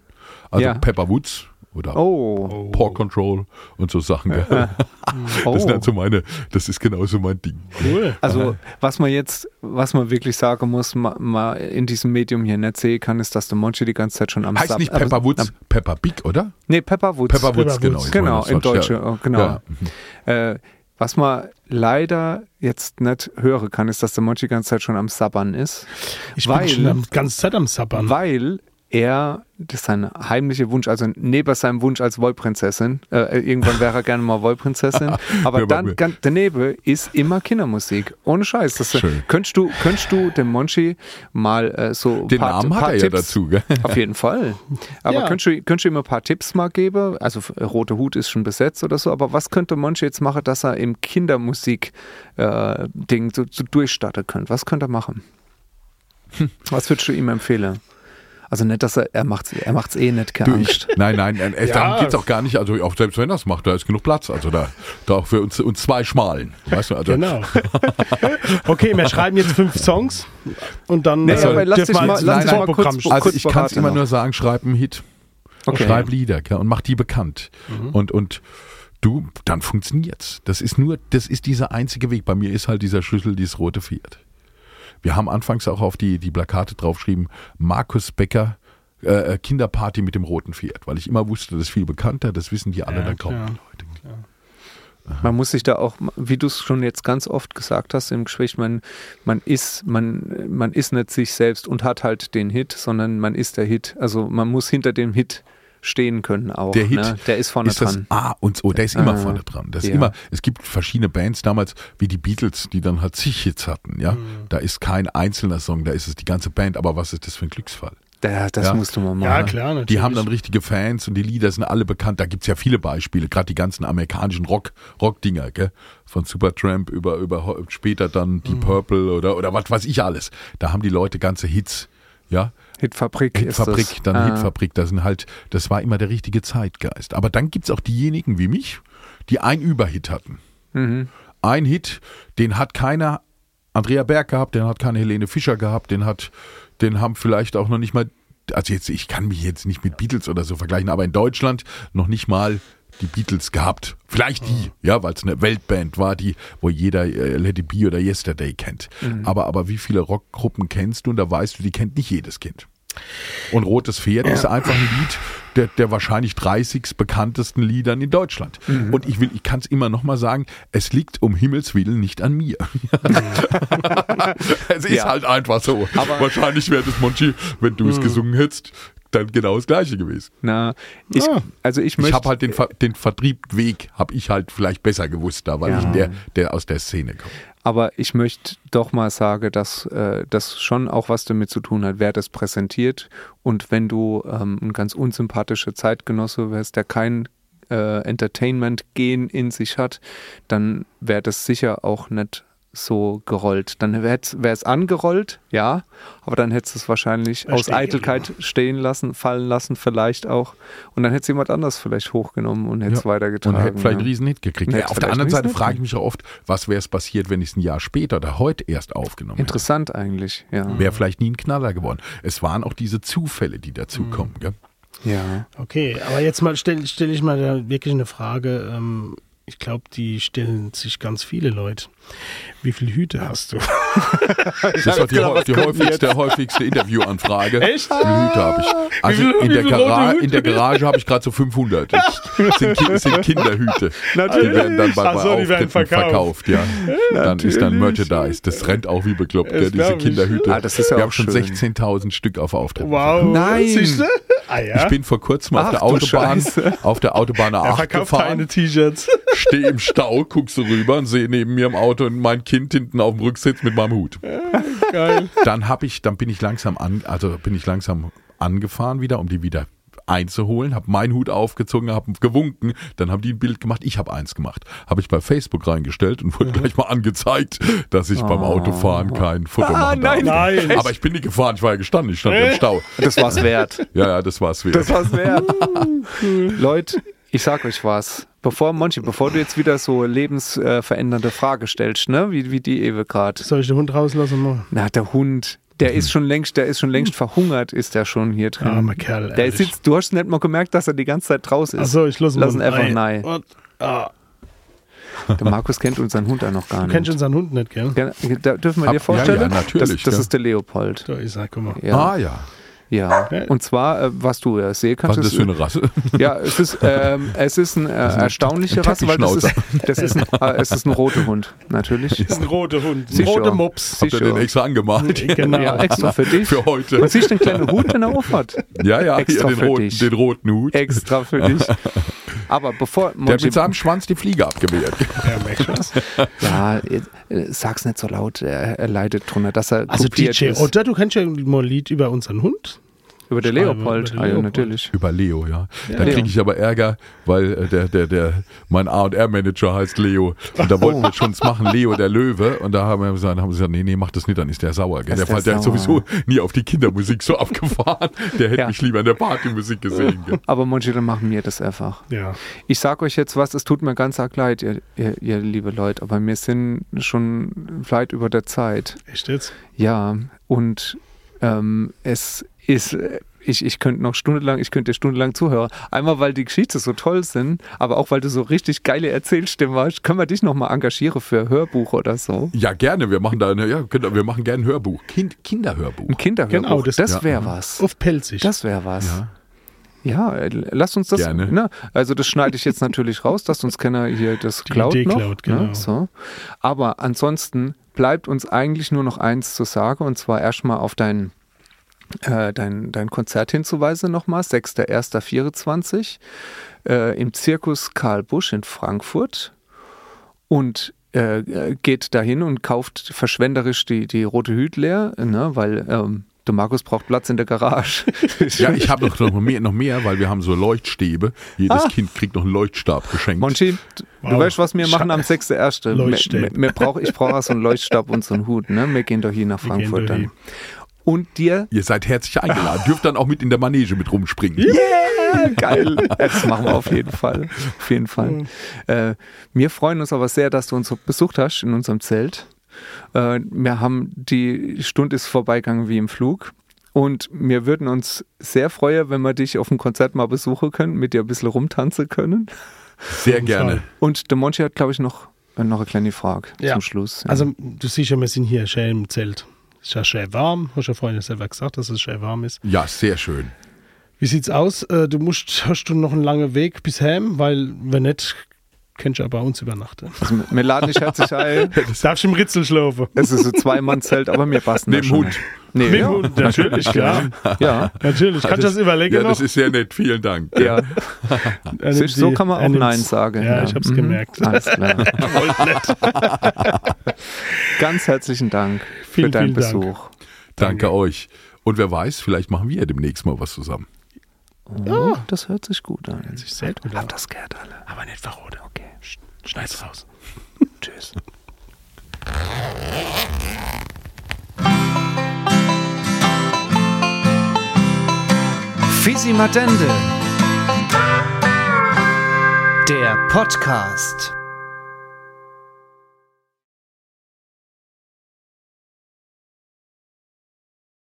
Also Ja. Pepper Woods oder Oh. Paw Control und so Sachen. Gell? *laughs* Das oh. sind halt so meine, das ist genauso mein Ding. Cool. Also, was man jetzt, was man wirklich sagen muss, ma, ma in diesem Medium hier nicht sehen kann, ist, dass der Monchi die ganze Zeit schon am Heißt Sub- nicht aber- Pepper Woods, am- Pepper Big, oder? Nee, Pepper Woods. Pepper Woods, Pepper genau. Genau, in das falsch- Deutsche, oh, genau. Ja. Mhm. Äh, was man leider jetzt nicht hören kann, ist, dass der Monchi die ganze Zeit schon am Sabbern ist. Ich weil, bin schon am, ganze Zeit am Sabbern. weil er, das ist sein heimlicher Wunsch, also neben seinem Wunsch als Wollprinzessin, äh, irgendwann wäre er gerne mal Wollprinzessin, *laughs* aber Ja, dann ganz daneben ist immer Kindermusik. Ohne Scheiß. Das, Schön. könntest, du, könntest du dem Monchi mal äh, so Den paar, Namen hat paar er ja Tipps, dazu, gell? *laughs* Auf jeden Fall. Aber Ja. könntest, du, könntest du ihm ein paar Tipps mal geben? Also äh, Rote Hut ist schon besetzt oder so, aber was könnte Monchi jetzt machen, dass er im Kindermusik-Ding so, so durchstarten könnte? Was könnte er machen? *laughs* Was würdest du ihm empfehlen? Also nicht, dass er, er macht's, er macht's eh nicht, keine Du, Angst. ich, nein, nein, nein *laughs* Ja. darum geht es auch gar nicht. Also auch selbst wenn er es macht, da ist genug Platz. Also da, da auch für uns, uns zwei Schmalen. Weißt du, also Genau. *laughs* okay, wir schreiben jetzt fünf Songs und dann Nee, äh, aber lass dich wir mal- lass dich mal Vorprogramm kurz-. Also kurz ich kann es immer noch. nur sagen, schreib einen Hit. Okay. Schreib Lieder und mach die bekannt. Und, und du, dann funktioniert's. Das ist nur, das ist dieser einzige Weg. Bei mir ist halt dieser Schlüssel, dieses rote Pferd. Wir haben anfangs auch auf die, die Plakate draufgeschrieben, Markus Becker, äh, Kinderparty mit dem roten Pferd, weil ich immer wusste, das ist viel bekannter, das wissen die alle, Ja, dann kommen klar. die Leute. Man muss sich da auch, wie du es schon jetzt ganz oft gesagt hast im Gespräch, man, man ist, man, man ist nicht sich selbst und hat halt den Hit, sondern man ist der Hit. Also man muss hinter dem Hit stehen können auch. Der Hit ne? der ist vorne ist das dran. A und O, der ist immer Ah, vorne dran. Das ist ja. immer, es gibt verschiedene Bands damals, wie die Beatles, die dann halt zig Hits hatten, ja. Mhm. Da ist kein einzelner Song, da ist es die ganze Band, aber was ist das für ein Glücksfall? Der, das Ja. musst du mal machen. Ja, klar, natürlich. Die haben dann richtige Fans und die Lieder sind alle bekannt. Da gibt's ja viele Beispiele, gerade die ganzen amerikanischen Rock, Rock-Dinger, gell? Von Supertramp über, über später dann Mhm. Deep Purple oder, oder was weiß ich alles. Da haben die Leute ganze Hits, ja. Hitfabrik, ist Hitfabrik, das. dann Ah. Hitfabrik, das sind halt, das war immer der richtige Zeitgeist. Aber dann gibt's auch diejenigen wie mich, die einen Überhit hatten. Mhm. Ein Hit, den hat keiner Andrea Berg gehabt, den hat keine Helene Fischer gehabt, den hat, den haben vielleicht auch noch nicht mal, also jetzt, ich kann mich jetzt nicht mit Beatles oder so vergleichen, aber in Deutschland noch nicht mal die Beatles gehabt. Vielleicht die, ja, weil es eine Weltband war, die, wo jeder äh, Let It Be oder Yesterday kennt. Aber, aber wie viele Rockgruppen kennst du und da weißt du, die kennt nicht jedes Kind. Und Rotes Pferd ist einfach ein Lied der, der wahrscheinlich 30 bekanntesten Liedern in Deutschland. Mhm. Und ich will, ich kann es immer noch mal sagen, es liegt um Himmels Willen nicht an mir. *laughs* es ist Ja. halt einfach so. Aber- wahrscheinlich wäre das Monchi, wenn du es gesungen hättest, dann genau das gleiche gewesen. Na, ich, Ah. also ich Ich habe halt den, Ver den Vertriebweg, habe ich halt vielleicht besser gewusst da, weil Ja. ich der, der aus der Szene komme. Aber ich möchte doch mal sagen, dass äh, das schon auch was damit zu tun hat, wer das präsentiert. Und wenn du ähm, ein ganz unsympathischer Zeitgenosse wärst, der kein äh, Entertainment-Gen in sich hat, dann wäre das sicher auch nicht so gerollt. Dann wäre es angerollt, ja, aber dann hättest du es wahrscheinlich aus Eitelkeit stehen lassen, fallen lassen, vielleicht auch. Und dann hätte es jemand anders vielleicht hochgenommen und hätte es Ja. weitergetragen. Und hätte vielleicht einen ja. Riesenhit gekriegt. Hätte Auf der anderen einen Seite frage ich mich auch oft, was wäre es passiert, wenn ich es ein Jahr später oder heute erst aufgenommen hätte. Interessant eigentlich, ja. Wäre vielleicht nie ein Knaller geworden. Es waren auch diese Zufälle, die dazukommen. Gell? Ja. Okay, aber jetzt mal stelle stell ich mal da wirklich eine Frage. Ähm, ich glaube, die stellen sich ganz viele Leute. Wie viele Hüte hast du? *laughs* Das ist auch die, genau, die häufigste, häufigste Interviewanfrage. Echt? Wie viele Hüte habe ich? Also viele- in der, Gara Hüte? in der Garage habe ich gerade so 500. Das *laughs* sind, Ki sind Kinderhüte. Natürlich. Die werden dann bei, bei so, die werden Auftritten verkauft. verkauft. ja. Dann ist dann Merchandise. Das rennt auch wie bekloppt, gell, diese. Kinderhüte. Ah, das ist ja Wir haben schon schön. 16.000 Stück auf Auftritten. Wow. Nein. Siehst du? Ah ja. Ich bin vor kurzem auf Ach der du Autobahn, auf der Autobahn er A8 verkauft gefahren. T-Shirts. stehe im Stau, guck so rüber und sehe neben mir im Auto mein Kind hinten auf dem Rücksitz mit meinem Hut. Geil. Dann habe ich, dann bin ich langsam an, also bin ich langsam angefahren wieder, um die wieder einzuholen, habe meinen Hut aufgezogen, habe gewunken, dann haben die ein Bild gemacht, ich habe eins gemacht, habe ich bei Facebook reingestellt und wurde gleich mal angezeigt, dass ich beim Autofahren kein Foto Ah, machen darf. nein. Nein. Aber ich bin nicht gefahren, ich war ja gestanden, ich stand im Stau. Das war's wert. Ja, ja, das war's wert. Das war's wert. *laughs* Leute, Ich sag euch was. Bevor, Monchi, bevor du jetzt wieder so lebensverändernde Frage stellst, ne? Wie, wie die Ewe gerade. Soll ich den Hund rauslassen? Mal? Na, der Hund, der ist schon längst, der ist schon längst verhungert, ist der schon hier drin. Armer Kerl. der sitzt, du hast nicht mal gemerkt, dass er die ganze Zeit draußen ist. Achso, ich lasse Lassen mal einfach nein. Ah, Der Markus kennt unseren Hund ja noch gar du nicht. kennst unseren Hund nicht, gell? Da dürfen wir Hab- dir vorstellen? ja, ja, natürlich, Das, das ja. ist der Leopold. Da ist er, guck mal. Ja. Ah ja. Ja. Ja. Und zwar, äh, was du ja sehen Was kannst, ist das für eine Rasse? ja, es ist, *laughs* ähm, es ist eine äh, ein erstaunliche Rasse, weil das ist, das ist, ein, *laughs* äh, es ist ein roter Hund, natürlich. Das ist ein roter Hund, ein roter Mops. Habt ihr den extra angemalt? Genau. Ja, extra für dich. Für heute. Und siehst du den kleinen Hut, den er aufhat? Ja, ja, Extra hier den für roten, dich. den roten Hut. Extra für dich. *laughs* Aber bevor, Der hat mit seinem Schwanz die Fliege abgewehrt. *laughs* Ja, äh, sag's nicht so laut, er, er leidet drunter, dass er Also DJ ist. Otto, du kennst ja mal ein Lied über unseren Hund. Über den Leopold, über ah, ja, natürlich. Über Leo, ja. Da Leo. kriege ich aber Ärger, weil äh, der, der, der, mein A&R-Manager heißt Leo. Und da wollten wir schon es machen, Leo der Löwe. Und da haben wir gesagt, haben sie gesagt, nee, nee, mach das nicht, dann ist der sauer. Gell? Ist Der, der der hat sauer. sowieso nie auf die Kindermusik so abgefahren. Der hätte Ja. mich lieber in der Partymusik gesehen. Gell? Aber manche, dann machen wir das einfach. Ja. Ich sag euch jetzt was, es tut mir ganz arg leid, ihr, ihr, ihr liebe Leute, aber wir sind schon weit über der Zeit. Echt jetzt? Ja, und ähm, es ist, äh, ich, ich könnte noch stundenlang, ich könnte dir stundenlang zuhören. Einmal, weil die Geschichten so toll sind, aber auch, weil du so richtig geile Erzählstimme hast. Können wir dich nochmal engagieren für Hörbuch oder so? Ja, gerne. Wir machen da eine, ja, können- wir machen gerne ein Hörbuch. Kind, Kinderhörbuch. Ein Kinderhörbuch. Genau, das- das ja. wäre was. Auf pelzig. Das wäre was. Ja. Ja, äh, lasst uns das. Gerne. Ne, also das schneide ich jetzt natürlich raus, dass uns keiner hier das klaut Idee noch. klaut, genau. Ne, so. Aber ansonsten bleibt uns eigentlich nur noch eins zu sagen und zwar erstmal auf dein, äh, dein, dein Konzert hinzuweisen nochmal, 6.1.24 äh, im Zirkus Karl Busch in Frankfurt und äh, geht dahin und kauft verschwenderisch die, die rote Hüt leer, ne, weil ähm, der Markus braucht Platz in der Garage. *laughs* Ja, ich habe noch, noch, mehr, noch mehr, weil wir haben so Leuchtstäbe. Jedes Ah. Kind kriegt noch einen Leuchtstab geschenkt. Monchi, du Wow. weißt, was wir machen am 6.1. Leuchtstäbe. Mir- mir brauch- Ich brauche auch so einen Leuchtstab und so einen Hut. Ne? Wir gehen doch hier nach Frankfurt dann. Und dir, Ihr seid herzlich eingeladen. Dürft dann auch mit in der Manege mit rumspringen. yeah, *laughs* geil, das machen wir auf jeden Fall. Auf jeden Fall. Äh, wir freuen uns aber sehr, dass du uns besucht hast in unserem Zelt. Äh, wir haben, die Stunde ist vorbeigegangen wie im Flug. Und wir würden uns sehr freuen, wenn wir dich auf dem Konzert mal besuchen können, mit dir ein bisschen rumtanzen können. Sehr gerne. Und der Monchi hat, glaube ich, noch, noch eine kleine Frage Ja. zum Schluss. Ja. Also, du siehst ja, wir sind hier schön im Zelt. Ist ja schön warm. Hast ja vorhin selber gesagt, dass es schön warm ist. Ja, sehr schön. Wie sieht's aus? Äh, Du musst, hast du noch einen langen Weg bis heim? Weil, wenn nicht, kannst du ja bei uns übernachten. Also, wir laden dich herzlich ein. Darfst im Ritzel schlafen. Es ist ein Zweimann-Zelt, aber mir passen Neben da schon. Hund. Nee, Mit ja. Hund, natürlich, klar. Ja, Natürlich. Kannst du das überlegen Ja, noch? das ist sehr nett. Vielen Dank. ja. *laughs* Siehst du, so kann man auch Nein sagen. Ja, ich hab's Mhm. gemerkt. Alles klar. *laughs* Ganz herzlichen Dank für Vielen, deinen vielen Dank. Besuch. Danke euch. Und wer weiß, vielleicht machen wir ja demnächst mal was zusammen. Oh, das hört sich gut an. sich sehr gut an. Habt das gehört alle? Aber nicht verrote. Okay. Schneid's raus. *laughs* Tschüss. Fisi Matende. Der Podcast.